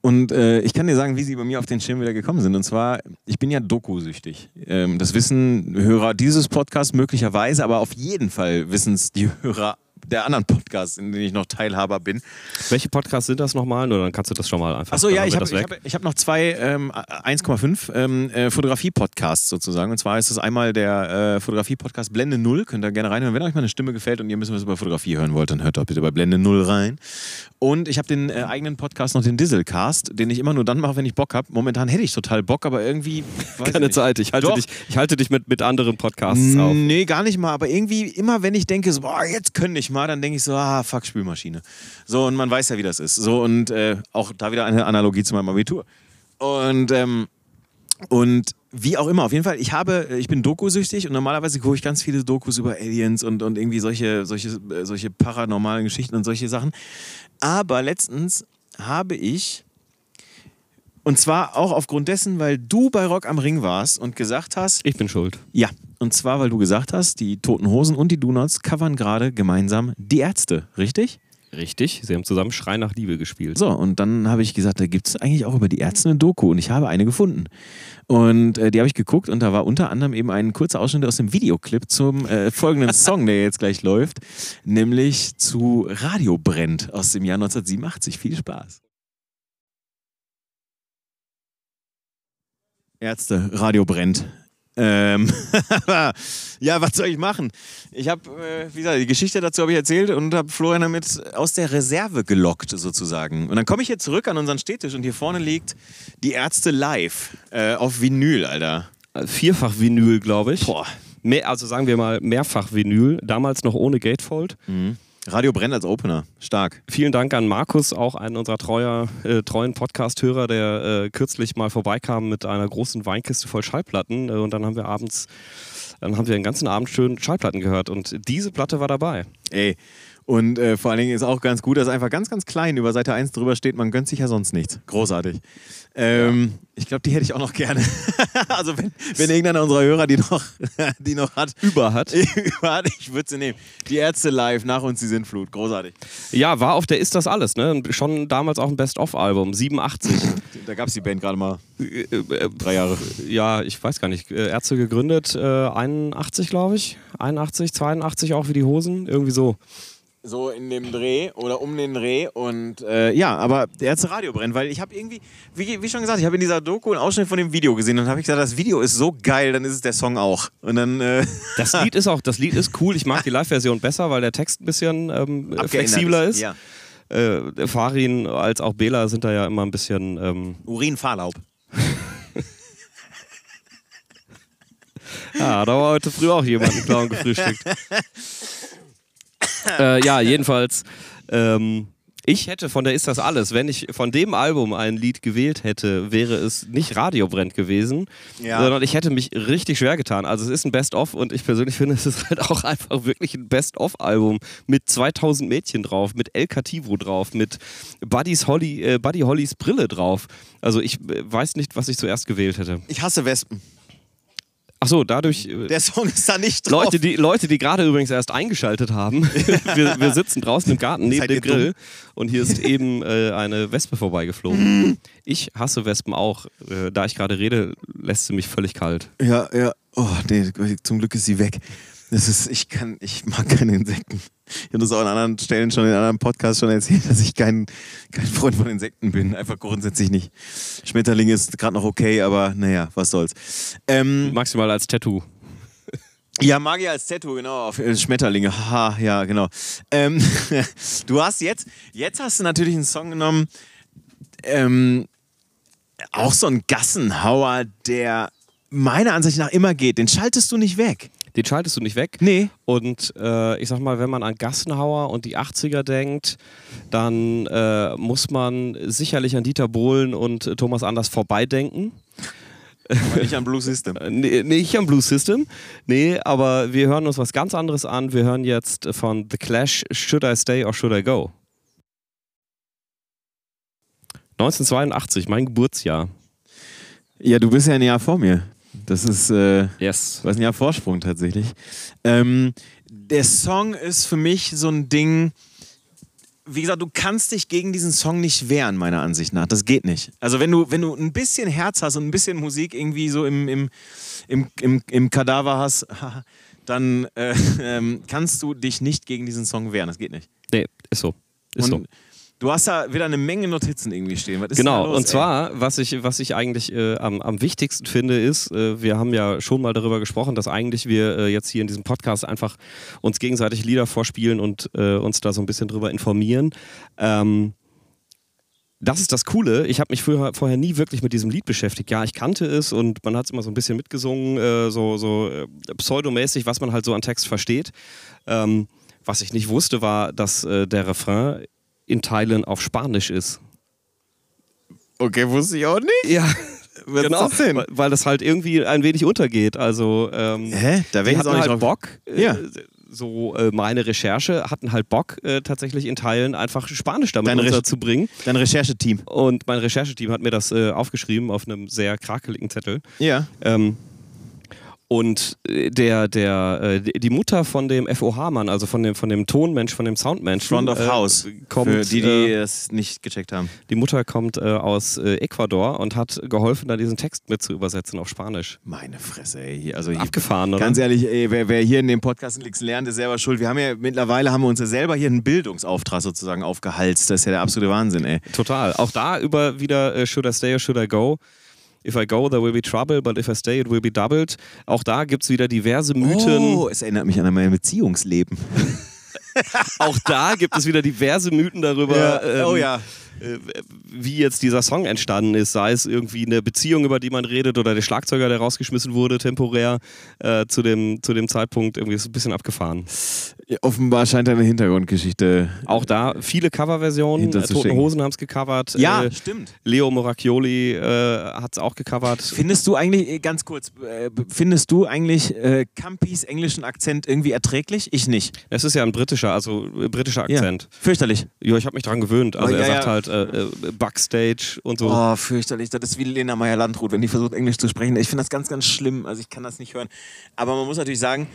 Und äh, ich kann dir sagen, wie sie bei mir auf den Schirm wieder gekommen sind. Und zwar, ich bin ja Doku-süchtig. Ähm, das wissen Hörer dieses Podcasts möglicherweise, aber auf jeden Fall wissen es die Hörer der anderen Podcasts, in denen ich noch Teilhaber bin. Welche Podcasts sind das nochmal? Oder dann kannst du das schon mal einfach. Achso, ja, ich habe ich hab, ich hab noch zwei, ähm, 1,5 ähm, äh, Fotografie-Podcasts sozusagen. Und zwar ist das einmal der äh, Fotografie-Podcast Blende Null. Könnt ihr gerne reinhören. Wenn euch meine Stimme gefällt und ihr ein bisschen was über Fotografie hören wollt, dann hört doch bitte bei Blende Null rein. Und ich habe den äh, eigenen Podcast noch, den Dieselcast, den ich immer nur dann mache, wenn ich Bock habe. Momentan hätte ich total Bock, aber irgendwie. ich Keine nicht. Zeit. Ich halte Doch. dich, ich halte dich mit, mit anderen Podcasts auf. Nee, gar nicht mal. Aber irgendwie, immer wenn ich denke, so, boah, jetzt könnte ich mal, dann denke ich so, ah, fuck, Spülmaschine. So, und man weiß ja, wie das ist. So, und äh, auch da wieder eine Analogie zu meinem Abitur. Und, ähm, und wie auch immer, auf jeden Fall, ich habe, ich bin Dokusüchtig und normalerweise gucke ich ganz viele Dokus über Aliens und, und irgendwie solche, solche, äh, solche paranormalen Geschichten und solche Sachen. Aber letztens habe ich, und zwar auch aufgrund dessen, weil du bei Rock am Ring warst und gesagt hast, Ich bin schuld. ja, und zwar, weil du gesagt hast, die Toten Hosen und die Donuts covern gerade gemeinsam die Ärzte, richtig? Richtig. Sie haben zusammen Schrei nach Liebe gespielt. So, und dann habe ich gesagt, da gibt es eigentlich auch über die Ärzte eine Doku und ich habe eine gefunden. Und äh, die habe ich geguckt und da war unter anderem eben ein kurzer Ausschnitt aus dem Videoclip zum äh, folgenden Song, der jetzt gleich läuft, nämlich zu Radio brennt aus dem Jahr 1987. Viel Spaß. Ärzte, Radio brennt. Ähm, ja, was soll ich machen? Ich habe, äh, wie gesagt, die Geschichte dazu habe ich erzählt und habe Florian damit aus der Reserve gelockt sozusagen. Und dann komme ich hier zurück an unseren Stehtisch und hier vorne liegt die Ärzte live äh, auf Vinyl, Alter. Vierfach Vinyl, glaube ich. Boah. Mehr, also sagen wir mal mehrfach Vinyl. Damals noch ohne Gatefold. Radio brennt als Opener. Stark. Vielen Dank an Markus, auch einen unserer treuer, äh, treuen Podcast-Hörer, der äh, kürzlich mal vorbeikam mit einer großen Weinkiste voll Schallplatten. Äh, und dann haben wir abends, dann haben wir den ganzen Abend schön Schallplatten gehört. Und diese Platte war dabei. Ey. Und äh, vor allen Dingen ist auch ganz gut, dass einfach ganz, ganz klein über Seite 1 drüber steht, man gönnt sich ja sonst nichts. Großartig. Ähm, ja. Ich glaube, die hätte ich auch noch gerne. also wenn, wenn irgendeiner unserer Hörer die noch, die noch hat. Über hat. über hat, ich würde sie nehmen. Die Ärzte live, nach uns die Sintflut. Großartig. Ja, war auf der Ist das alles, ne? Schon damals auch ein Best-of-Album, 87. da gab es die Band gerade mal äh, äh, drei Jahre. Ja, ich weiß gar nicht. Äh, Ärzte gegründet, äh, 81, glaube ich. 81, 82 auch wie die Hosen. Irgendwie so. So in dem Dreh oder um den Dreh. Und äh, ja, aber der erste Radio brennt, weil ich habe irgendwie, wie, wie, schon gesagt, ich habe in dieser Doku einen Ausschnitt von dem Video gesehen und habe ich gesagt, das Video ist so geil, dann ist es der Song auch. Und dann. Äh das Lied ist auch, das Lied ist cool. Ich mag die Live-Version besser, weil der Text ein bisschen ähm, flexibler ist. ist. Ja. Äh, Farin als auch Bela sind da ja immer ein bisschen. Ähm Urinfahrlaub. ja, da war heute früh auch jemand einen Clown gefrühstückt. äh, ja, jedenfalls. Ähm, ich hätte von der Ist das alles, wenn ich von dem Album ein Lied gewählt hätte, wäre es nicht Radiobrennt gewesen, ja. sondern ich hätte mich richtig schwer getan. Also es ist ein Best-of und ich persönlich finde, es ist halt auch einfach wirklich ein Best-of-Album mit 2000 Mädchen drauf, mit El Cativo drauf, mit Buddy's Holly, äh, Buddy Hollys Brille drauf. Also ich äh, weiß nicht, was ich zuerst gewählt hätte. Ich hasse Wespen. Ach so, dadurch. Äh, Der Song ist da nicht drauf. Leute, die, Leute, die gerade übrigens erst eingeschaltet haben, wir, wir, sitzen draußen im Garten neben dem Grill dumm? und hier ist eben äh, eine Wespe vorbeigeflogen. ich hasse Wespen auch. Äh, da ich gerade rede, lässt sie mich völlig kalt. Ja, ja. Oh, nee, zum Glück ist sie weg. Das ist, ich kann, ich mag keine Insekten. Ich habe das auch an anderen Stellen schon in anderen Podcasts schon erzählt, dass ich kein, kein Freund von Insekten bin. Einfach grundsätzlich nicht. Schmetterling ist gerade noch okay, aber naja, was soll's. Ähm, Maximal als Tattoo. Ja, Magier als Tattoo, genau, auf äh, Schmetterlinge. Haha, ja, genau. Ähm, du hast jetzt, jetzt hast du natürlich einen Song genommen, ähm, auch so ein Gassenhauer, der meiner Ansicht nach immer geht. Den schaltest du nicht weg. Den schaltest du nicht weg. Nee. Und äh, ich sag mal, wenn man an Gassenhauer und die 80er denkt, dann äh, muss man sicherlich an Dieter Bohlen und Thomas Anders vorbeidenken. Aber nicht am Blue System. nee, nicht am Blue System. Nee, aber wir hören uns was ganz anderes an. Wir hören jetzt von The Clash Should I Stay or Should I Go? 1982, mein Geburtsjahr. Ja, du bist ja ein Jahr vor mir. Das ist äh, yes. was ein Jahr Vorsprung tatsächlich. Ähm, der Song ist für mich so ein Ding. Wie gesagt, du kannst dich gegen diesen Song nicht wehren, meiner Ansicht nach. Das geht nicht. Also wenn du, wenn du ein bisschen Herz hast und ein bisschen Musik irgendwie so im, im, im, im, im Kadaver hast, dann äh, äh, kannst du dich nicht gegen diesen Song wehren. Das geht nicht. Nee, ist so. Ist und, so. Du hast da wieder eine Menge Notizen irgendwie stehen. genau, los, und zwar, was ich, was ich eigentlich äh, am, am wichtigsten finde, ist, äh, wir haben ja schon mal darüber gesprochen, dass eigentlich wir äh, jetzt hier in diesem Podcast einfach uns gegenseitig Lieder vorspielen und äh, uns da so ein bisschen drüber informieren. Ähm, das ist das Coole. Ich habe mich früher, vorher nie wirklich mit diesem Lied beschäftigt. Ja, ich kannte es und man hat es immer so ein bisschen mitgesungen, äh, so, so äh, pseudomäßig, was man halt so an Text versteht. Ähm, was ich nicht wusste, war, dass der Refrain in Teilen auf Spanisch ist. Okay, wusste ich auch nicht. Ja. Was genau, das denn? Weil das halt irgendwie ein wenig untergeht. Also, ähm, Hä? Da wäre ich auch nicht halt drauf. Bock. Äh, ja. So äh, meine Recherche hatten halt Bock, äh, tatsächlich in Teilen einfach Spanisch damit Deine unterzubringen. Dein Rechercheteam. Und mein Rechercheteam hat mir das äh, aufgeschrieben auf einem sehr krakeligen Zettel. Ja. Ähm, und äh, der, der, äh, die Mutter von dem FOH-Mann, also von dem, von dem Tonmensch, von dem Soundmensch. Front of äh, House. Kommt, Für die, die äh, es nicht gecheckt haben. Die Mutter kommt äh, aus äh, Ecuador und hat geholfen, da diesen Text mit zu übersetzen auf Spanisch. Meine Fresse, ey. Also Abgefahren, oder? Ganz ehrlich, ey, wer, wer, hier in dem Podcast nichts lernt, ist selber schuld. Wir haben ja mittlerweile haben wir uns ja selber hier einen Bildungsauftrag sozusagen aufgehalst. Das ist ja der absolute Wahnsinn, ey. Total. Auch da über wieder Should I Stay or Should I Go? If I go, there will be trouble, but if I stay, it will be doubled. Auch da gibt es wieder diverse Mythen. Oh, es erinnert mich an mein Beziehungsleben. Auch da gibt es wieder diverse Mythen darüber. Ja. Ähm, oh ja wie jetzt dieser Song entstanden ist, sei es irgendwie eine Beziehung, über die man redet, oder der Schlagzeuger, der rausgeschmissen wurde, temporär äh, zu, dem, zu dem Zeitpunkt, irgendwie ist ein bisschen abgefahren. Ja, offenbar scheint eine Hintergrundgeschichte. Auch da viele Coverversionen. Äh, Toten Hosen haben es gecovert. Ja, äh, stimmt. Leo Moracchioli äh, hat es auch gecovert. Findest du eigentlich, äh, ganz kurz, äh, findest du eigentlich äh, Campis englischen Akzent irgendwie erträglich? Ich nicht. Es ist ja ein britischer, also britischer Akzent. Ja, fürchterlich. Ja, ich habe mich dran gewöhnt. Also oh, er ja, sagt ja. halt Backstage und so. Oh, fürchterlich. Das ist wie Lena Meyer-Landrut, wenn die versucht, Englisch zu sprechen. Ich finde das ganz, ganz schlimm. Also ich kann das nicht hören. Aber man muss natürlich sagen,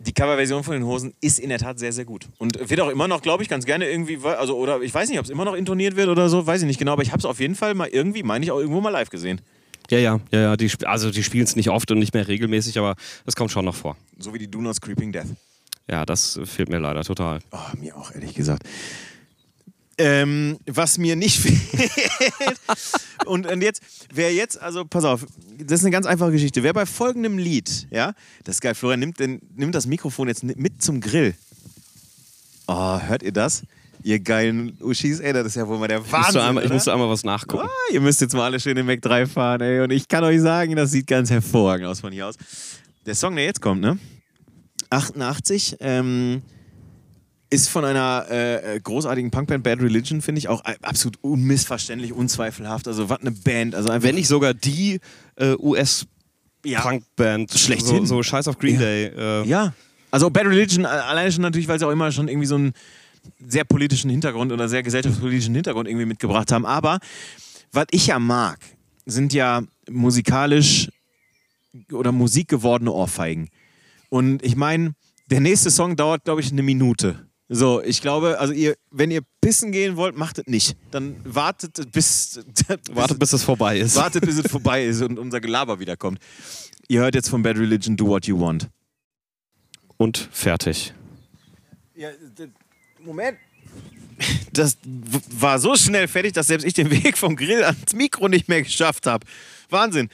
die Coverversion von den Hosen ist in der Tat sehr, sehr gut. Und wird auch immer noch, glaube ich, ganz gerne irgendwie, also, oder ich weiß nicht, ob es immer noch intoniert wird oder so, weiß ich nicht genau, aber ich habe es auf jeden Fall mal irgendwie, meine ich, auch irgendwo mal live gesehen. Ja, ja, ja, ja. Die, also die spielen es nicht oft und nicht mehr regelmäßig, aber das kommt schon noch vor. So wie die Do Not Creeping Death. Ja, das fehlt mir leider total. Oh, mir auch, ehrlich gesagt. Ähm, was mir nicht fehlt. und, und jetzt, wer jetzt, also pass auf, das ist eine ganz einfache Geschichte. Wer bei folgendem Lied, ja, das ist geil, Florian nimmt, den, nimmt das Mikrofon jetzt mit zum Grill. Oh, hört ihr das? Ihr geilen Uschis, ey, das ist ja wohl mal der Wahnsinn. Ich musste einmal, ich musste einmal was nachgucken. Oh, ihr müsst jetzt mal alle schön in Mac 3 fahren, ey. Und ich kann euch sagen, das sieht ganz hervorragend aus von hier aus. Der Song, der jetzt kommt, ne? 88, ähm, ist von einer äh, äh, großartigen Punkband Bad Religion, finde ich, auch absolut unmissverständlich, unzweifelhaft. Also, was eine Band. Also Wenn nicht sogar die äh, US-Punkband. Ja. Schlechthin. So, so Scheiß auf Green ja. Day. Äh. Ja. Also, Bad Religion, alleine schon natürlich, weil sie auch immer schon irgendwie so einen sehr politischen Hintergrund oder sehr gesellschaftspolitischen Hintergrund irgendwie mitgebracht haben. Aber was ich ja mag, sind ja musikalisch oder musikgewordene Ohrfeigen. Und ich meine, der nächste Song dauert, glaube ich, eine Minute. So, ich glaube, also ihr, wenn ihr pissen gehen wollt, macht es nicht. Dann wartet bis, wartet bis es vorbei ist. Wartet bis es vorbei ist und unser Gelaber wiederkommt. Ihr hört jetzt von Bad Religion Do What You Want. Und fertig. Ja, Moment. Das war so schnell fertig, dass selbst ich den Weg vom Grill ans Mikro nicht mehr geschafft habe. Wahnsinn.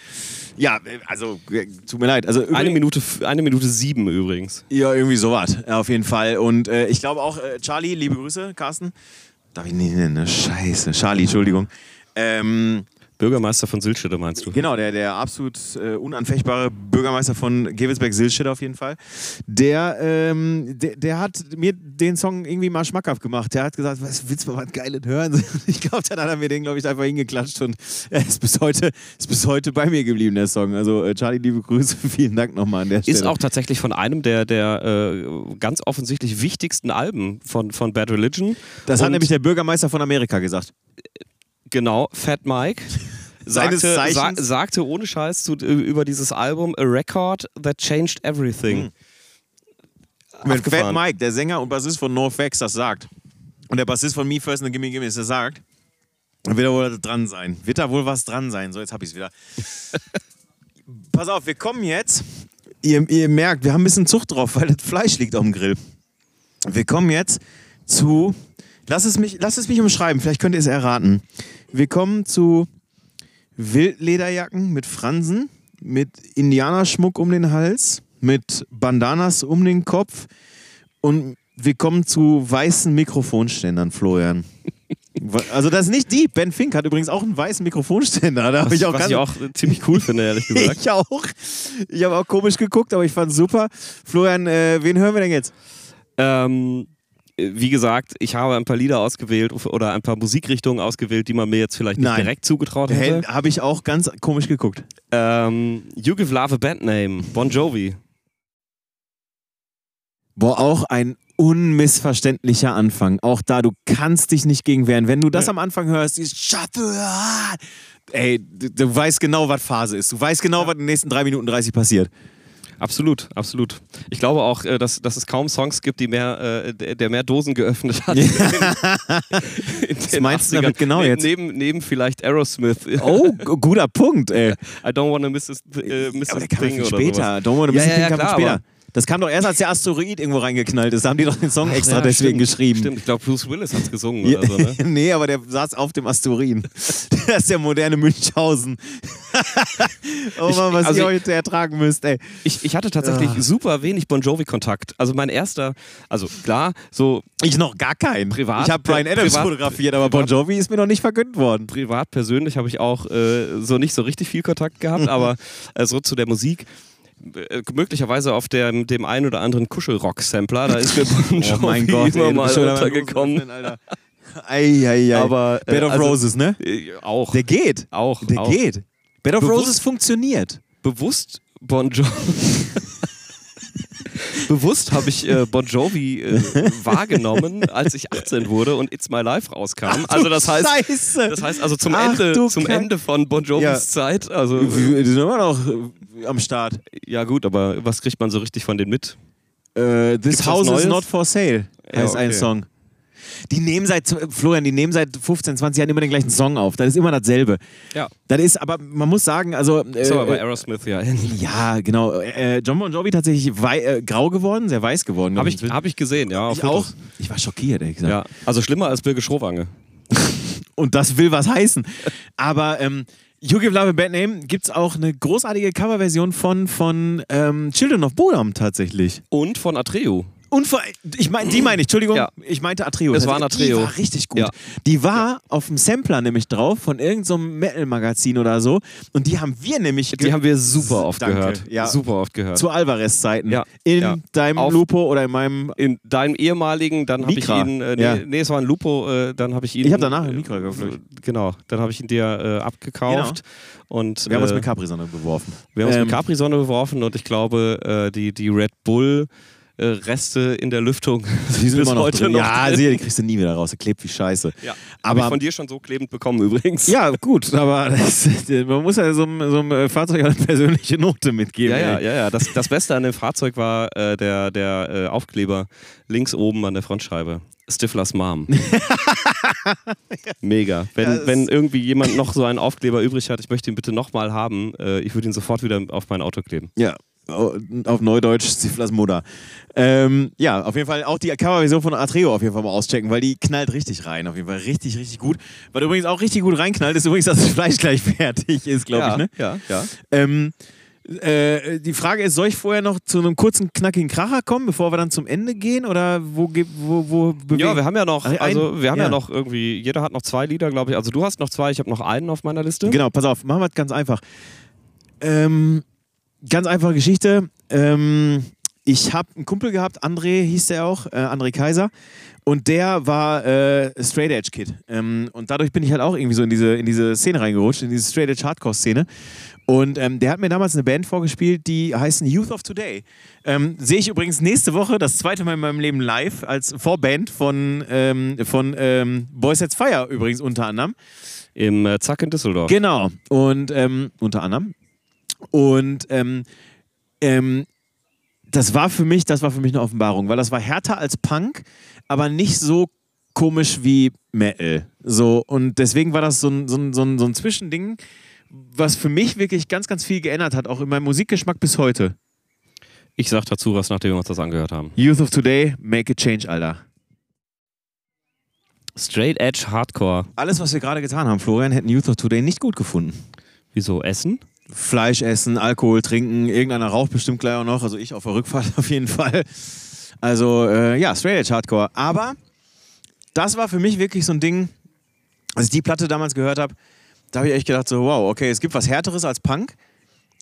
Ja, also tut mir leid. Also eine Minute, eine Minute sieben übrigens. Ja, irgendwie sowas. Ja, auf jeden Fall. Und äh, ich glaube auch, äh, Charlie, liebe Grüße, Carsten. Darf ich nicht nennen? Scheiße. Charlie, Entschuldigung. Ähm, Bürgermeister von Silschede meinst du? Genau, der, der absolut äh, unanfechtbare Bürgermeister von Gevelsberg-Silschede auf jeden Fall. Der, ähm, der, der, hat mir den Song irgendwie mal schmackhaft gemacht. Der hat gesagt, was willst du mal was Geiles hören? Ich glaube, dann hat er mir den, glaube ich, einfach hingeklatscht und er ist bis heute, ist bis heute bei mir geblieben, der Song. Also äh, Charlie, liebe Grüße, vielen Dank nochmal an der Stelle. Ist auch tatsächlich von einem der, der äh, ganz offensichtlich wichtigsten Alben von, von Bad Religion. Das und hat nämlich der Bürgermeister von Amerika gesagt. Genau, Fat Mike. Sagte, sa sagte ohne Scheiß zu, über dieses Album A Record That Changed Everything. Mhm. Wenn Fat Mike, der Sänger und Bassist von NoFX, das sagt, und der Bassist von Me First and Gimme Gimme das sagt, dann wird da wohl dran sein. Wird da wohl was dran sein. So, jetzt hab ich's wieder. Pass auf, wir kommen jetzt. Ihr, ihr merkt, wir haben ein bisschen Zucht drauf, weil das Fleisch liegt auf dem Grill. Wir kommen jetzt zu Lass es mich, lass es mich umschreiben, vielleicht könnt ihr es erraten. Wir kommen zu Wildlederjacken mit Fransen, mit Indianerschmuck um den Hals, mit Bandanas um den Kopf und wir kommen zu weißen Mikrofonständern, Florian. Also das ist nicht die. Ben Fink hat übrigens auch einen weißen Mikrofonständer. Da ich auch was ich auch ziemlich cool finde, ehrlich gesagt. ich auch. Ich habe auch komisch geguckt, aber ich fand es super. Florian, äh, wen hören wir denn jetzt? Ähm, wie gesagt, ich habe ein paar Lieder ausgewählt oder ein paar Musikrichtungen ausgewählt, die man mir jetzt vielleicht nicht Nein. direkt zugetraut hätte. Hey, habe ich auch ganz komisch geguckt. Ähm, you Give Love a Band Name, Bon Jovi. Boah, auch ein unmissverständlicher Anfang. Auch da, du kannst dich nicht gegen wehren. Wenn du das ja. am Anfang hörst, ist Shut the Ey, du, du, weißt genau, was Phase ist. Du weißt genau, ja. was in den nächsten 3 Minuten 30 passiert. Absolut, absolut. Ich glaube auch, äh, dass, dass es kaum Songs gibt, die mehr, äh, der mehr Dosen geöffnet hat. Was meinst du damit genau jetzt? Neben, neben vielleicht Aerosmith. Oh, guter Punkt, ey. I don't wanna miss this, äh, miss ja, this thing oder später. Sowas. Don't wanna miss ja, this ja, thing ja, klar, später. Das kam doch erst, als der Asteroid irgendwo reingeknallt ist. Da haben die doch den Song Ach, extra ja, deswegen stimmt, geschrieben. Stimmt, ich glaube, Bruce Willis hat es gesungen oder so, ne? nee, aber der saß auf dem Asteroid. das ist der moderne Münchhausen. oh Mann, was also ihr heute ertragen müsst, ey. Ich, ich hatte tatsächlich ja. super wenig Bon Jovi-Kontakt. Also mein erster, also klar, so. Ich noch gar keinen. Privat. Ich habe Brian Adams privat, fotografiert, aber Bon Jovi ist mir noch nicht vergönnt worden. Privat, persönlich habe ich auch äh, so nicht so richtig viel Kontakt gehabt, aber äh, so zu der Musik möglicherweise auf der, dem einen oder anderen Kuschelrock-Sampler. Da ist mir Bon Oh mein Gott, immer ey, mal untergekommen. Ei, ei, ei. Aber, äh, Bed of also- Roses, ne? Äh, Auch. Der geht. auch. Der auch. geht. Bed of Bewusst- Roses funktioniert. bewusst Bon Jovi. bewusst habe ich äh, Bon Jovi äh, wahrgenommen, als ich 18 wurde und It's My Life rauskam. Also das heißt, Scheiße. das heißt also zum Ach, Ende, zum Kack. Ende von Bon Jovis Ja. Zeit. Also Wir sind immer noch äh, am Start. ja gut, aber was kriegt man so richtig von denen mit? Äh, This Gibt's House is not for sale Ja, heißt ein okay. Song. Die nehmen seit, Florian, die nehmen seit 15, 20 Jahren immer den gleichen Song auf. Das ist immer dasselbe. Ja. Das ist, aber man muss sagen, also. Äh, So, aber bei Aerosmith ja. ja, genau. Äh, John Bon Jovi tatsächlich äh, grau geworden, sehr weiß geworden. Habe ich, hab ich gesehen, ja. ich auch. Ich war schockiert, ehrlich gesagt. Ja, also schlimmer als Birge Schrowange. Und das will was heißen. Aber ähm, You Give Love a Bad Name gibt es auch eine großartige Coverversion von, von ähm, Children of Bodom tatsächlich. Und von Atreu. Und vor, ich meine, die meine ich, Entschuldigung, Ja. ich meinte Atreo. Es war ein Die Atreo. war richtig gut. Ja. Die war auf dem Sampler nämlich drauf von irgendeinem so Metal-Magazin oder so. Und die haben wir nämlich. Die haben wir super oft Danke. gehört. Ja. Super oft gehört. Zu Alvarez-Zeiten. Ja. In Ja. deinem Auf- Lupo oder in meinem. in deinem ehemaligen, dann habe ich ihn, äh, nee, Ja. nee, es war ein Lupo, äh, dann habe ich ihn. Ich hab danach äh, einen Mikra gekauft. Genau, dann habe ich ihn dir äh, abgekauft. Und, Wir haben uns äh, mit Capri-Sonne beworfen. wir haben uns Ähm, mit Capri-Sonne beworfen und ich glaube, äh, die, die Red Bull. Äh, Reste in der Lüftung Die sind immer noch heute drin. noch ja, drin. sicher, die kriegst du nie wieder raus. Der klebt wie Scheiße. Ja. Habe ich Aber von dir schon so klebend bekommen übrigens. ja, gut, aber das, man muss ja so, einem- so einem Fahrzeug eine persönliche Note mitgeben. Ja, ja, ja, ja. Das, das Beste an dem Fahrzeug war äh, der, der äh, Aufkleber links oben an der Frontscheibe. Stiflers Mom. Mega. Wenn, Ja, wenn irgendwie jemand noch so einen Aufkleber übrig hat, ich möchte ihn bitte nochmal haben, äh, ich würde ihn sofort wieder auf mein Auto kleben. Ja, auf Neudeutsch Stiflas Mutter. Ähm, ja, auf jeden Fall auch die Coverversion von Atreo auf jeden Fall mal auschecken, weil die knallt richtig rein. Auf jeden Fall richtig, richtig gut. Was übrigens auch richtig gut reinknallt, ist übrigens, dass das Fleisch gleich fertig ist, glaube ja, ich. Ne? ja, ja. Ähm, äh, die Frage ist, soll ich vorher noch zu einem kurzen, knackigen Kracher kommen, bevor wir dann zum Ende gehen? Oder wo, wo, wo bewegen- Ja, wir haben ja noch, also wir haben ja. ja. noch irgendwie, jeder hat noch zwei Lieder, glaube ich. Also du hast noch zwei, ich habe noch einen auf meiner Liste. Genau, pass auf, machen wir es ganz einfach. Ähm, ganz einfache Geschichte. Ähm, ich habe einen Kumpel gehabt, André hieß der auch, äh, André Kaiser. Und der war äh, Straight Edge Kid. Ähm, und dadurch bin ich halt auch irgendwie so in diese, in diese Szene reingerutscht, in diese Straight Edge Hardcore-Szene. Und ähm, der hat mir damals eine Band vorgespielt, die heißen Youth of Today. Ähm, Sehe ich übrigens nächste Woche das zweite Mal in meinem Leben live als Vorband von, ähm, von ähm, Boys Sets Fire übrigens unter anderem. Im äh, Zack in Düsseldorf. Genau. Und ähm, unter anderem. Und ähm, ähm, das war für mich, das war für mich eine Offenbarung, weil das war härter als Punk, aber nicht so komisch wie Metal. So, und deswegen war das so ein, so ein, so ein, so ein Zwischending, was für mich wirklich ganz, ganz viel geändert hat, auch in meinem Musikgeschmack bis heute. Ich sag dazu was, nachdem wir uns das angehört haben. Youth of Today, make a change, Alter. Straight Edge Hardcore. Alles, was wir gerade getan haben, Florian, hätten Youth of Today nicht gut gefunden. Wieso? Essen? Fleisch essen, Alkohol trinken, irgendeiner raucht bestimmt gleich auch noch, also ich auf der Rückfahrt auf jeden Fall. Also äh, ja, Straight Edge Hardcore. Aber das war für mich wirklich so ein Ding, als ich die Platte damals gehört habe, da habe ich echt gedacht so, wow, okay, es gibt was Härteres als Punk,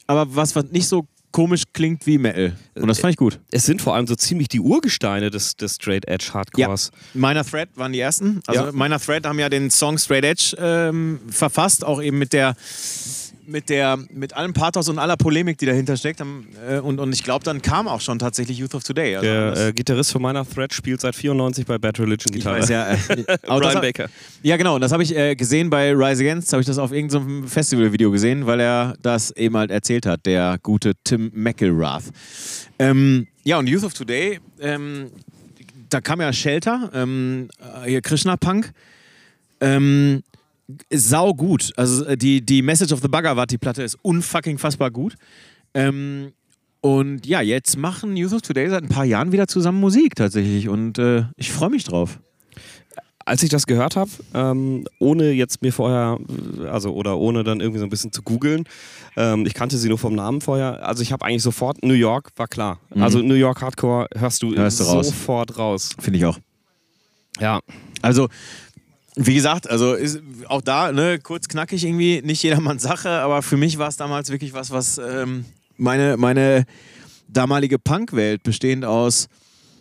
aber was, was nicht so komisch klingt wie Metal. Und das fand ich gut. Es sind vor allem so ziemlich die Urgesteine des, des Straight Edge Hardcores. Minor Threat waren die ersten. Also Ja. Minor Threat haben ja den Song Straight Edge ähm, verfasst, auch eben mit der mit der mit allem Pathos und aller Polemik, die dahinter steckt. Äh, und, und ich glaube, dann kam auch schon tatsächlich Youth of Today. Also Der äh, Gitarrist von meiner Thread spielt seit 94 bei Bad Religion ich Gitarre. weiß ja. Äh, Brian hab- Baker. Ja, genau. Und das habe ich äh, gesehen bei Rise Against. Habe ich das auf irgendeinem Festivalvideo gesehen, weil er das eben halt erzählt hat, der gute Tim McElrath. Ähm, ja, und Youth of Today, ähm, da kam ja Shelter, ähm, äh, hier Krishna Punk. Ähm, sau gut. Also äh, die, die Message of the Bhagavad, die Platte ist unfucking fassbar gut. Ähm, und ja, jetzt machen Youth of Today seit ein paar Jahren wieder zusammen Musik tatsächlich. Und äh, ich freue mich drauf. Als ich das gehört habe, ähm, ohne jetzt mir vorher, also oder ohne dann irgendwie so ein bisschen zu googeln, ähm, ich kannte sie nur vom Namen vorher, also ich habe eigentlich sofort, New York war klar. Also New York Hardcore hörst du, Mhm. Hörst du raus. sofort raus. Finde ich auch. Ja, Also, wie gesagt, also ist auch da, ne, kurz knackig irgendwie, nicht jedermanns Sache, aber für mich war es damals wirklich was, was, ähm, meine, meine damalige Punkwelt, bestehend aus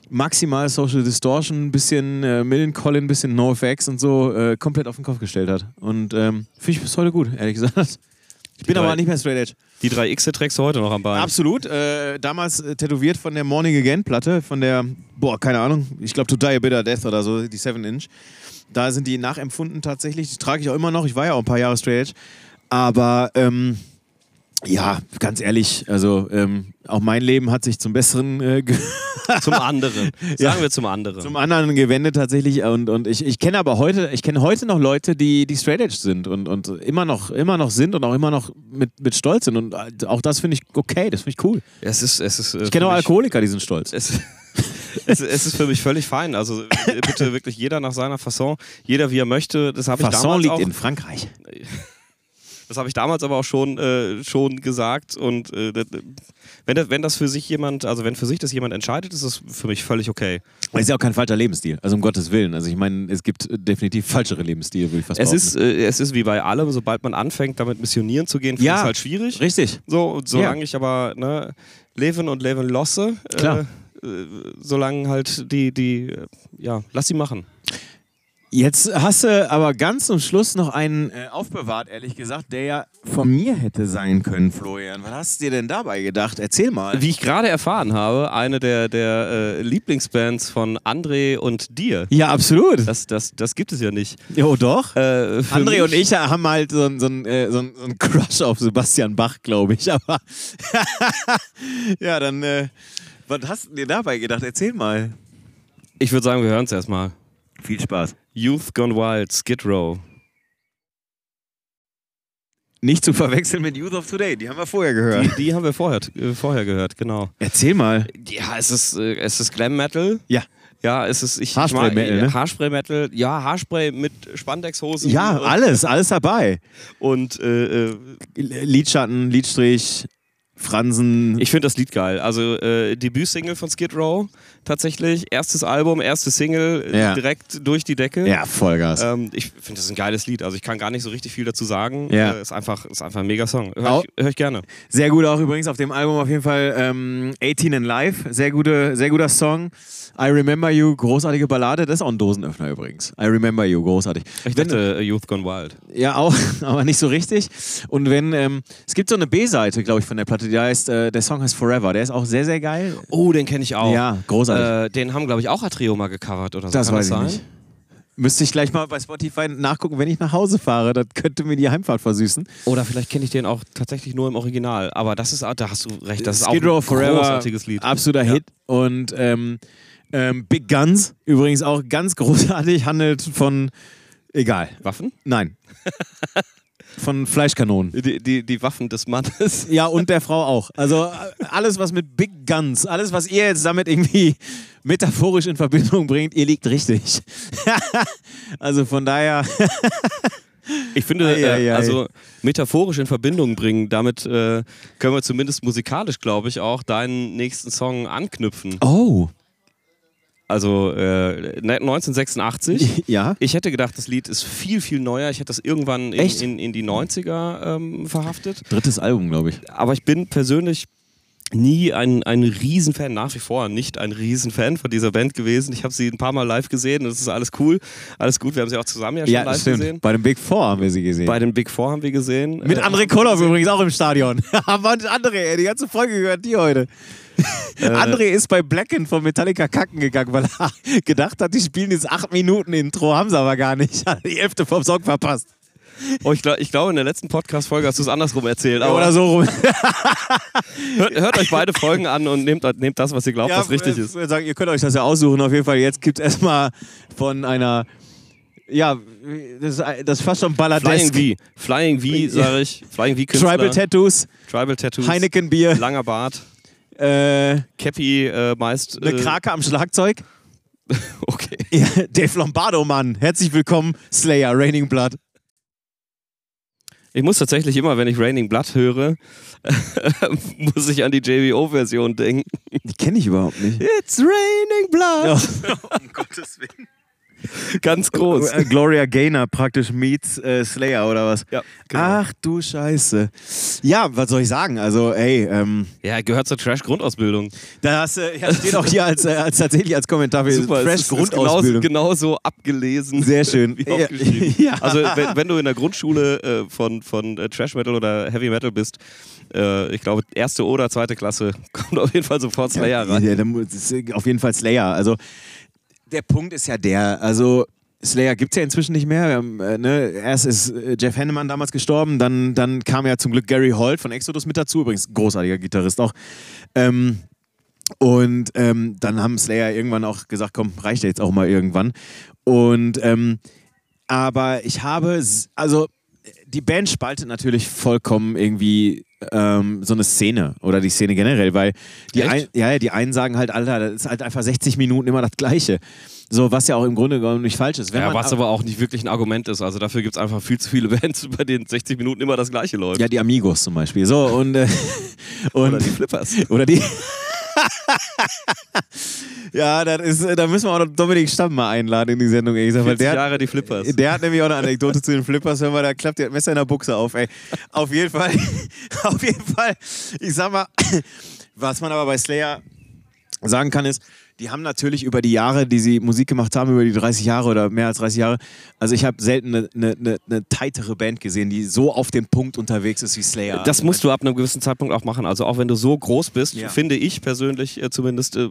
maximal Social Distortion, ein bisschen äh, Millencolin, ein bisschen NoFX und so, äh, komplett auf den Kopf gestellt hat. Und ähm, finde ich bis heute gut, ehrlich gesagt. Ich bin drei, aber nicht mehr straight edge. Die 3 X trägst du heute noch am Bein. Absolut. Äh, damals äh, tätowiert von der Morning Again Platte, von der, boah, keine Ahnung, ich glaube To Die a Bitter Death oder so, die 7 Inch. Da sind die nachempfunden tatsächlich. Die trage ich auch immer noch. Ich war ja auch ein paar Jahre straight edge. Aber ähm, ja, ganz ehrlich, also ähm, auch mein Leben hat sich zum Besseren äh, zum anderen. Sagen ja, wir zum anderen. Zum anderen gewendet tatsächlich. Und, und ich, ich kenne aber heute, ich kenne heute noch Leute, die, die straight edge sind und, und immer noch, immer noch sind und auch immer noch mit, mit Stolz sind. Und auch das finde ich okay, das finde ich cool. Es ist, es ist, äh, ich kenne auch Alkoholiker, die sind stolz. Es, es, es, ist für mich völlig fein. Also bitte wirklich jeder nach seiner Fasson, jeder wie er möchte. Das habe ich Fasson damals liegt auch. in Frankreich. Das habe ich damals aber auch schon, äh, schon gesagt. Und äh, wenn, das, wenn das für sich jemand, also wenn für sich das jemand entscheidet, ist das für mich völlig okay. Es ist ja auch kein falscher Lebensstil, also um Gottes Willen. Also ich meine, es gibt definitiv falschere Lebensstile, würde ich fast es ist, äh, es ist wie bei allem, sobald man anfängt, damit missionieren zu gehen, ja, ist es halt schwierig. Richtig. So, solange ja. ich aber ne, leben und leben losse, Klar. Äh, äh, solange halt die, die, ja, lass sie machen. Jetzt hast du aber ganz zum Schluss noch einen äh, aufbewahrt, ehrlich gesagt, der ja von mir hätte sein können, Florian. Was hast du dir denn dabei gedacht? Erzähl mal. Wie ich gerade erfahren habe, eine der, der äh, Lieblingsbands von André und dir. Ja, absolut. Das, das, das gibt es ja nicht. Jo, doch. Äh, André und ich haben halt so, so, äh, so, so einen Crush auf Sebastian Bach, glaube ich. Aber ja, dann, äh, was hast du dir dabei gedacht? Erzähl mal. Ich würde sagen, wir hören es erstmal. Viel Spaß. Youth Gone Wild, Skid Row. Nicht zu verwechseln mit Youth of Today, die haben wir vorher gehört. Die, die haben wir vorher, äh, vorher gehört, genau. Erzähl mal. Ja, es ist, äh, es ist Glam Metal. Ja. Ja, es ist ich Haarspray Metal, ne? Haarspray Metal. Ja, Haarspray mit Spandexhosen. Ja, alles, alles dabei. Und äh, äh, Lidschatten, Lidstrich, Fransen. Ich finde das Lied geil. Also äh, Debütsingle von Skid Row tatsächlich. Erstes Album, erste Single, ja. direkt durch die Decke. Ja, Vollgas. Ähm, ich finde das ein geiles Lied. Also ich kann gar nicht so richtig viel dazu sagen. Ja. Äh, ist, einfach, ist einfach ein mega Song. Hör ich, hör ich, gerne. Sehr gut auch übrigens auf dem Album auf jeden Fall ähm, 18 in Live. Sehr, gute, sehr guter Song. I Remember You, großartige Ballade. Das ist auch ein Dosenöffner übrigens. I Remember You, großartig. Ich dachte wenn, Youth Gone Wild. Ja, auch, aber nicht so richtig. Und wenn, ähm, es gibt so eine B-Seite, glaube ich, von der Platte, die heißt, äh, der Song heißt Forever. Der ist auch sehr, sehr geil. Oh, den kenne ich auch. Ja, großartig. Äh, den haben, glaube ich, auch Atrio mal gecovert oder so. Das Kann weiß das ich nicht. Müsste ich gleich mal bei Spotify nachgucken, wenn ich nach Hause fahre. Das könnte mir die Heimfahrt versüßen. Oder vielleicht kenne ich den auch tatsächlich nur im Original. Aber das ist, da hast du recht, das ist Skid auch ein Forever, großartiges Lied. Absoluter ja. Hit. Und ähm, ähm, Big Guns, übrigens auch ganz großartig, handelt von, egal. Waffen? Nein. von Fleischkanonen. Die, die, die Waffen des Mannes. Ja, und der Frau auch. Also alles, was mit Big Guns, alles, was ihr jetzt damit irgendwie metaphorisch in Verbindung bringt, ihr liegt richtig. also von daher. Ich finde, Ei, ei, äh, also metaphorisch in Verbindung bringen, damit äh, können wir zumindest musikalisch, glaube ich, auch deinen nächsten Song anknüpfen. Oh. Also äh, 1986. Ja. Ich hätte gedacht, das Lied ist viel, viel neuer. Ich hätte das irgendwann in, in, in die 90er ähm, verhaftet. Drittes Album, glaube ich. Aber ich bin persönlich nie ein, ein Riesenfan, nach wie vor nicht ein Riesenfan von dieser Band gewesen. Ich habe sie ein paar Mal live gesehen und es ist alles cool, alles gut. Wir haben sie auch zusammen ja schon Ja, live stimmt. gesehen. Bei dem Big Four haben wir sie gesehen. Bei den Big Four haben wir gesehen. Mit Äh, André Koloff übrigens auch im Stadion. Aber André, ey, die ganze Folge gehört dir heute. André ist bei Blacken von Metallica kacken gegangen, weil er gedacht hat, die spielen dieses 8-Minuten-Intro, haben sie aber gar nicht. Hat die Hälfte vom Song verpasst. Oh, ich, glaub, ich glaube, in der letzten Podcast-Folge hast du es andersrum erzählt. Aber Oder so rum. hört, hört euch beide Folgen an und nehmt, nehmt das, was ihr glaubt, was richtig äh, ist. äh, Sagen, ihr könnt euch das ja aussuchen. Auf jeden Fall, jetzt gibt es erstmal von einer. Ja, das ist, das ist fast schon Flying Balladesk. V. Flying V, sage ich. Flying V Künstler. Tribal Tattoos, Tribal Tattoos. Heineken Bier, Langer Bart. Äh, Cappy äh, meist. eine äh, Krake am Schlagzeug. Okay. Ja, Dave Lombardo, Mann. Herzlich willkommen, Slayer, Raining Blood. Ich muss tatsächlich immer, wenn ich Raining Blood höre, muss ich an die JBO-Version denken. Die kenne ich überhaupt nicht. It's Raining Blood. um Gottes Willen. Ganz groß. Äh, Gloria Gaynor praktisch meets äh, Slayer oder was? Ja, genau. Ach du Scheiße. Ja, was soll ich sagen? Also, ey, ähm, Ja, gehört zur Trash-Grundausbildung. da hast, äh, ja, steht auch hier als, äh, als tatsächlich als Kommentar für ist Trash-Grundausbildung. Genauso, abgelesen. Sehr schön. Wie Ja. aufgeschrieben. Ja. Also, wenn, wenn du in der Grundschule äh, von, von äh, Trash Metal oder Heavy Metal bist, ich glaube, erste oder zweite Klasse, kommt auf jeden Fall sofort Slayer rein. Ja, das ist auf jeden Fall Slayer. Also der Punkt ist ja der, also Slayer gibt es ja inzwischen nicht mehr. Haben, äh, ne, erst ist äh, Jeff Hanneman damals gestorben, dann, dann kam ja zum Glück Gary Holt von Exodus mit dazu, übrigens großartiger Gitarrist auch. Ähm, und ähm, dann haben Slayer irgendwann auch gesagt, komm, reicht ja jetzt auch mal irgendwann. Und ähm, aber ich habe, also die Band spaltet natürlich vollkommen irgendwie ähm, so eine Szene oder die Szene generell, weil die, ein, ja, ja, die einen sagen halt, Alter, das ist halt einfach 60 Minuten immer das Gleiche. So, was ja auch im Grunde genommen nicht falsch ist. Wenn Ja, was aber auch nicht wirklich ein Argument ist. Also dafür gibt es einfach viel zu viele Bands, bei denen 60 Minuten immer das gleiche läuft. ja, die Amigos zum Beispiel. So, und, äh, und Oder die Flippers. Oder die. ja, das ist, da müssen wir auch noch Dominik Stamm mal einladen in die Sendung, ehrlich gesagt, weil 40 der, Jahre die Flippers. der hat nämlich auch eine Anekdote zu den Flippers. Hör mal, da klappt der Messer in der Buchse auf, ey. Auf jeden Fall, auf jeden Fall, ich sag mal, was man aber bei Slayer sagen kann, ist, die haben natürlich über die Jahre, die sie Musik gemacht haben, über die 30 Jahre oder mehr als 30 Jahre, also ich habe selten eine, eine, eine, tightere Band gesehen, die so auf den Punkt unterwegs ist wie Slayer. Das musst du ab einem gewissen Zeitpunkt auch machen. Also auch wenn du so groß bist, Ja. finde ich persönlich äh, zumindest, äh,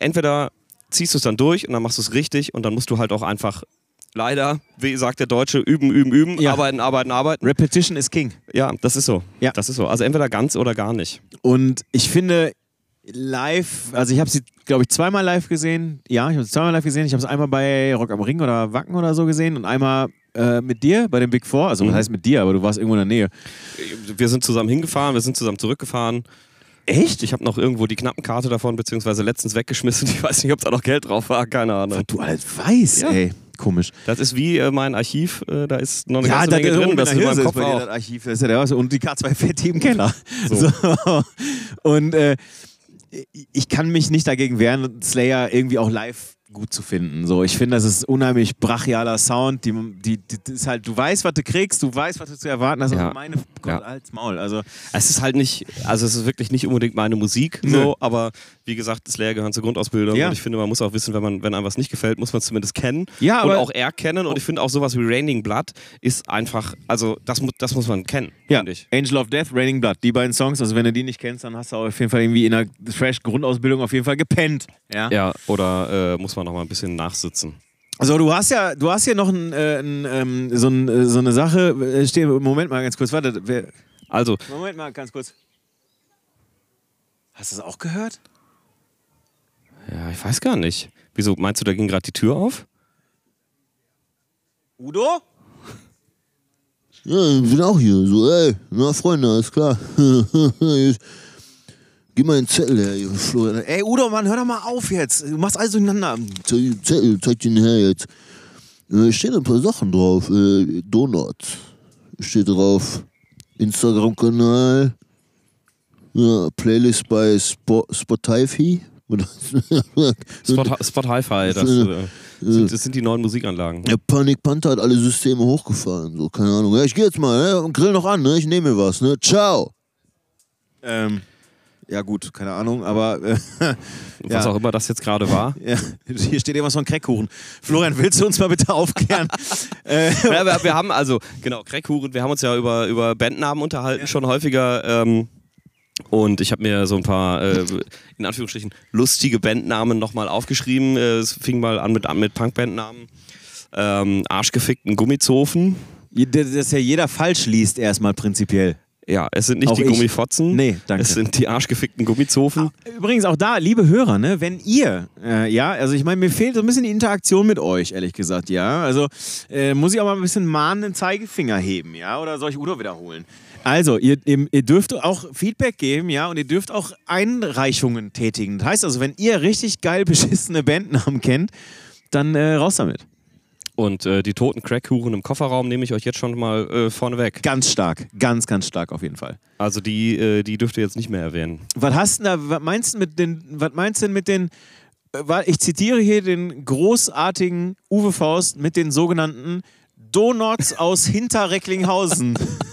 entweder ziehst du es dann durch und dann machst du es richtig und dann musst du halt auch einfach leider, wie sagt der Deutsche, üben, üben, üben, Ja. arbeiten, arbeiten, arbeiten. Repetition is King. Ja, das ist so. Ja. Das ist so. Also entweder ganz oder gar nicht. Und ich finde live, also ich habe sie, glaube ich, zweimal live gesehen. Ja, ich habe sie zweimal live gesehen. Ich habe es einmal bei Rock am Ring oder Wacken oder so gesehen und einmal äh, mit dir bei dem Big Four. Also, Mhm. was heißt mit dir, aber du warst irgendwo in der Nähe. Wir sind zusammen hingefahren, wir sind zusammen zurückgefahren. Echt? Ich habe noch irgendwo die Knappenkarte davon, beziehungsweise letztens weggeschmissen. Ich weiß nicht, ob da noch Geld drauf war, keine Ahnung. Du alles weißt, Ja. ey. Komisch. Das ist wie äh, mein Archiv, äh, da ist noch eine Ja, ganze da Menge drin, in das ist in meinem ist Kopf bei dir auch. das Archiv. Das ist ja der was. Und die K2 fett im Keller. So. So. Und äh, ich kann mich nicht dagegen wehren, Slayer irgendwie auch live gut zu finden. So, ich finde, das ist unheimlich brachialer Sound. Die, die, die, das ist halt, du weißt, was du kriegst, du weißt, was du zu erwarten hast. Ja. Aber meine Gott, Ja. als Maul. Also, Es ist halt nicht, also es ist wirklich nicht unbedingt meine Musik, Nö. so, aber wie gesagt, Slayer gehören zur Grundausbildung Ja. und ich finde, man muss auch wissen, wenn, man, wenn einem was nicht gefällt, muss man es zumindest kennen Ja, und auch erkennen und ich finde auch sowas wie Raining Blood ist einfach, also das, das muss man kennen, ja, finde ich. Angel of Death, Raining Blood, die beiden Songs. Also, wenn du die nicht kennst, dann hast du auf jeden Fall irgendwie in der Trash-Grundausbildung auf jeden Fall gepennt. Ja. Ja, oder äh, muss man noch mal ein bisschen nachsitzen. So, du hast ja, du hast hier noch ein, äh, ein, ähm, so, ein, äh, so eine Sache. Äh, Steh, Moment mal ganz kurz, warte. Wer, Also, Moment mal ganz kurz. Hast du das auch gehört? ja, ich weiß gar nicht. Wieso, meinst du, da ging gerade die Tür auf? Udo? Ja, ich bin auch hier. So, ey, na Freunde, alles klar. Gib mal den Zettel her, ihr Florian. Ey, Udo, Mann, hör doch mal auf jetzt. Du machst alles durcheinander. Zeig, Zettel, zeig den her jetzt. Äh, stehen ein paar Sachen drauf. Äh, Donut steht drauf. Instagram-Kanal. Ja, Playlist bei Spo Spotify. Oder- Spot, Spot Hi-Fi, das, äh, sind, das sind die neuen Musikanlagen. Der Panic Panther hat alle Systeme hochgefahren. So, keine Ahnung. Ja, ich geh jetzt mal, ne? Und grill noch an, ne? Ich nehme mir was, ne? Ciao. Ähm, ja, gut, keine Ahnung, aber äh, Was Ja. auch immer das jetzt gerade war. ja, hier steht irgendwas von Crackkuchen. Florian, willst du uns mal bitte aufklären? äh, ja, wir, wir haben also, genau, Crackhuren, wir haben uns ja über, über Bandnamen unterhalten, schon häufiger. Ähm, und ich habe mir so ein paar, äh, in Anführungsstrichen, lustige Bandnamen nochmal aufgeschrieben. Äh, es fing mal an mit, mit Punkbandnamen. Ähm, Arschgefickten Gummizofen. dass ja jeder falsch liest, erstmal prinzipiell. Ja, es sind nicht Auch die ich. Gummifotzen. Nee, danke. Es sind die arschgefickten Gummizofen. Übrigens auch da, liebe Hörer, ne, wenn ihr, äh, ja, also ich meine, mir fehlt so ein bisschen die Interaktion mit euch, ehrlich gesagt, ja. Also äh, muss ich auch mal ein bisschen mahnenden Zeigefinger heben, ja, oder soll ich Udo wiederholen? Also, ihr, ihr, ihr dürft auch Feedback geben, ja, und ihr dürft auch Einreichungen tätigen. Das heißt also, wenn ihr richtig geil beschissene Bandnamen kennt, dann äh, raus damit. Und äh, die toten Crackhuren im Kofferraum nehme ich euch jetzt schon mal äh, vorneweg. Ganz stark, ganz, ganz stark auf jeden Fall. Also die, äh, die dürft ihr jetzt nicht mehr erwähnen. Was hast du da, was meinst du mit den, was meinst du denn mit den äh, ich zitiere hier den großartigen Uwe Faust mit den sogenannten Donuts aus Hinterrecklinghausen.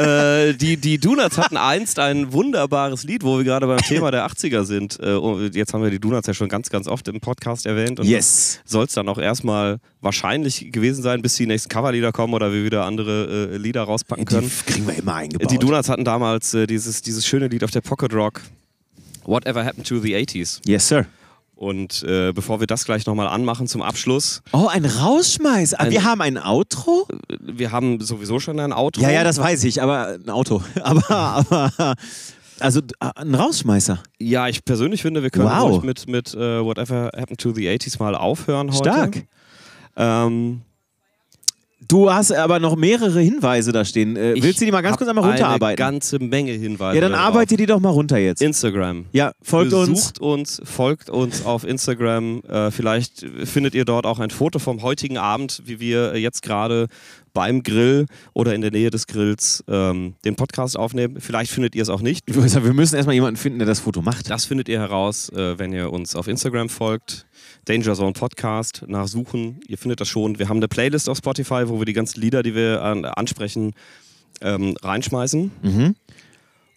äh, die, die Donuts hatten einst ein wunderbares Lied, wo wir gerade beim Thema der 80er sind. Äh, jetzt haben wir die Donuts ja schon ganz, ganz oft im Podcast erwähnt. Und yes. Soll es dann auch erstmal wahrscheinlich gewesen sein, bis die nächsten Coverlieder kommen oder wir wieder andere äh, Lieder rauspacken können. Die kriegen wir immer eingebaut. Die Donuts hatten damals äh, dieses, dieses schöne Lied auf der Pocket Rock. Whatever Happened to the 80s. Yes, sir. Und äh, bevor wir das gleich nochmal anmachen zum Abschluss. Oh, ein Rausschmeiß. Ah, ein, wir haben ein Outro? Wir haben sowieso schon ein Outro. Ja, ja, das weiß ich, aber ein Auto. aber, aber. Also ein Rausschmeißer. Ja, ich persönlich finde, wir können wow. mit, mit uh, Whatever Happened to the 80s mal aufhören heute. Stark. Ähm, Du hast aber noch mehrere Hinweise da stehen. Äh, willst du die mal ganz kurz einmal runterarbeiten? Eine ganze Menge Hinweise. Ja, dann arbeite die doch mal runter jetzt. Instagram. Ja, folgt Besucht uns. uns. Folgt uns auf Instagram. Äh, vielleicht findet ihr dort auch ein Foto vom heutigen Abend, wie wir jetzt gerade beim Grill oder in der Nähe des Grills ähm, den Podcast aufnehmen. Vielleicht findet ihr es auch nicht. Wir müssen erstmal jemanden finden, der das Foto macht. Das findet ihr heraus, äh, wenn ihr uns auf Instagram folgt. Danger Zone Podcast nachsuchen. Ihr findet das schon. Wir haben eine Playlist auf Spotify, wo wir die ganzen Lieder, die wir an, ansprechen, ähm, reinschmeißen. Mhm.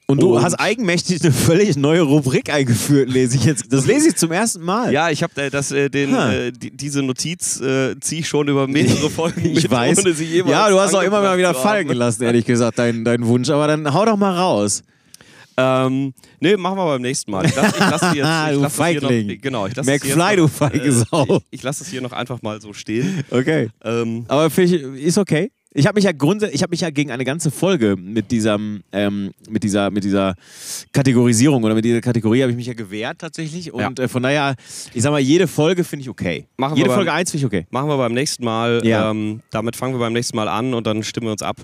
Und du und hast eigenmächtig eine völlig neue Rubrik eingeführt, lese ich jetzt. Das lese ich zum ersten Mal. Ja, ich habe äh, äh, äh, die, diese Notiz äh, ziehe ich schon über mehrere Folgen ich mit, weiß. ohne sie jemals Ja, du hast auch immer mal wieder fallen gelassen, ehrlich gesagt, deinen dein Wunsch. Aber dann hau doch mal raus. Ähm, nee, machen wir beim nächsten Mal. Ich lasse lass jetzt. Ich lass du Feigling. Noch, genau, ich lasse McFly, du feige Sau. ich, ich lasse es hier noch einfach mal so stehen. Okay. Ähm, Aber ich, ist okay. Ich habe mich ja grundsätzlich, ich habe mich ja gegen eine ganze Folge mit diesem, ähm, mit dieser, mit dieser Kategorisierung oder mit dieser Kategorie habe ich mich ja gewehrt tatsächlich. Und ja. äh, von daher, ich sag mal, jede Folge finde ich okay. Machen jede beim, Folge 1 finde ich okay. Machen wir beim nächsten Mal. Ja. Ähm, damit fangen wir beim nächsten Mal an und dann stimmen wir uns ab,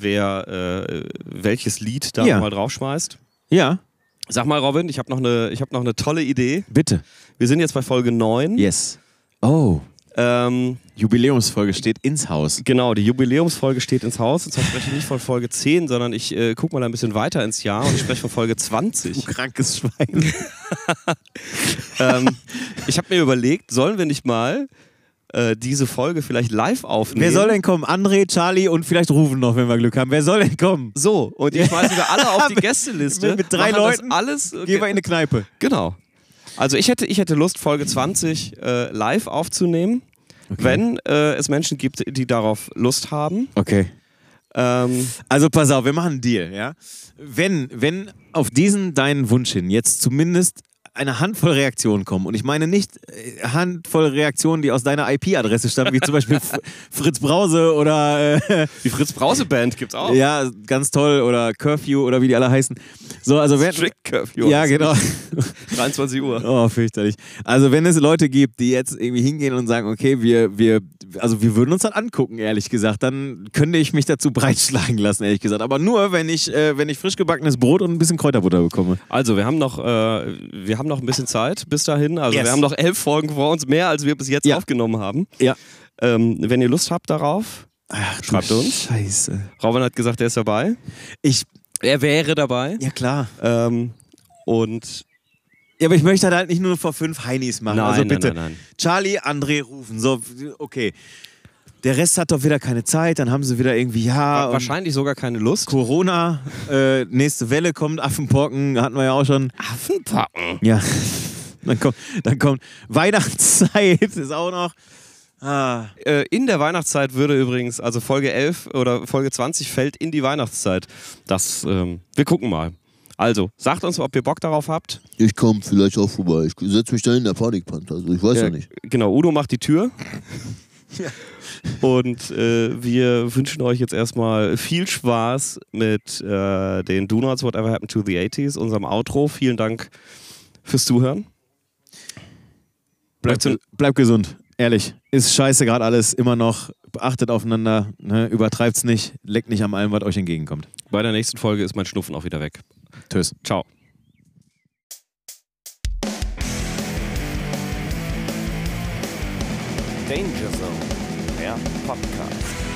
wer äh, welches Lied da ja. mal draufschmeißt. Ja. Sag mal, Robin, ich habe noch, eine, hab noch eine tolle Idee. Bitte. Wir sind jetzt bei Folge 9. Yes. Oh. Ähm, Jubiläumsfolge steht ins Haus. Genau, die Jubiläumsfolge steht ins Haus. Und zwar spreche ich nicht von Folge 10, sondern ich äh, gucke mal ein bisschen weiter ins Jahr und ich spreche von Folge 20. Du krankes Schwein. ähm, ich habe mir überlegt, sollen wir nicht mal äh, diese Folge vielleicht live aufnehmen. Wer soll denn kommen? André, Charlie und vielleicht Rufen noch, wenn wir Glück haben. Wer soll denn kommen? So, und die schmeißen wir alle auf die Gästeliste. mit, mit drei Leuten alles. Okay. Gehen wir in eine Kneipe. Genau. Also ich hätte, ich hätte Lust, Folge 20 äh, live aufzunehmen. Okay. Wenn äh, es Menschen gibt, die darauf Lust haben. Okay. Ähm, also pass auf, wir machen einen Deal, ja? Wenn, wenn auf diesen deinen Wunsch hin jetzt zumindest eine Handvoll Reaktionen kommen. Und ich meine nicht äh, Handvoll Reaktionen, die aus deiner IP-Adresse stammen, wie zum Beispiel Fritz Brause oder. Äh, die Fritz Brause Band gibt's auch. Ja, ganz toll. Oder Curfew oder wie die alle heißen. So, also wenn, Strict Curfew. Ja, genau. 23 Uhr. Oh, fürchterlich. Also, wenn es Leute gibt, die jetzt irgendwie hingehen und sagen, okay, wir, wir, also wir würden uns das angucken, ehrlich gesagt, dann könnte ich mich dazu breitschlagen lassen, ehrlich gesagt. Aber nur, wenn ich, äh, wenn ich frisch gebackenes Brot und ein bisschen Kräuterbutter bekomme. Also, wir haben noch, äh, wir haben noch ein bisschen Zeit bis dahin. Also, yes. wir haben noch elf Folgen vor uns, mehr als wir bis jetzt ja. aufgenommen haben. Ja. Ähm, wenn ihr Lust habt darauf, Ach, schreibt uns. Scheiße. Robin hat gesagt, er ist dabei. Ich. Er wäre dabei. Ja, klar. Ähm, und ja, aber ich möchte halt nicht nur vor fünf Heinis machen. Nein, also bitte. Nein, nein, nein. Charlie, André rufen. So, okay. Der Rest hat doch wieder keine Zeit, dann haben sie wieder irgendwie, ja. Wahrscheinlich sogar keine Lust. Corona, äh, nächste Welle kommt, Affenpocken, hatten wir ja auch schon. Affenpocken? Ja. Dann kommt, dann kommt Weihnachtszeit, ist auch noch. Ah. Äh, in der Weihnachtszeit würde übrigens, also Folge 11 oder Folge 20 fällt in die Weihnachtszeit. Das, ähm, wir gucken mal. Also, sagt uns, ob ihr Bock darauf habt. Ich komme vielleicht auch vorbei. Ich setze mich da in der Panikpanther. Also ich weiß ja, ja nicht. Genau, Udo macht die Tür. Ja. Und äh, wir wünschen euch jetzt erstmal viel Spaß mit äh, den Do Nots Whatever Happened to the 80s, unserem Outro. Vielen Dank fürs Zuhören. Bleibt, bleibt gesund, ehrlich. Ist scheiße gerade alles, immer noch. Achtet aufeinander, ne? übertreibt's nicht, leckt nicht am allem, was euch entgegenkommt. Bei der nächsten Folge ist mein Schnuffen auch wieder weg. Tschüss. Ciao. Danger Zone, der Podcast.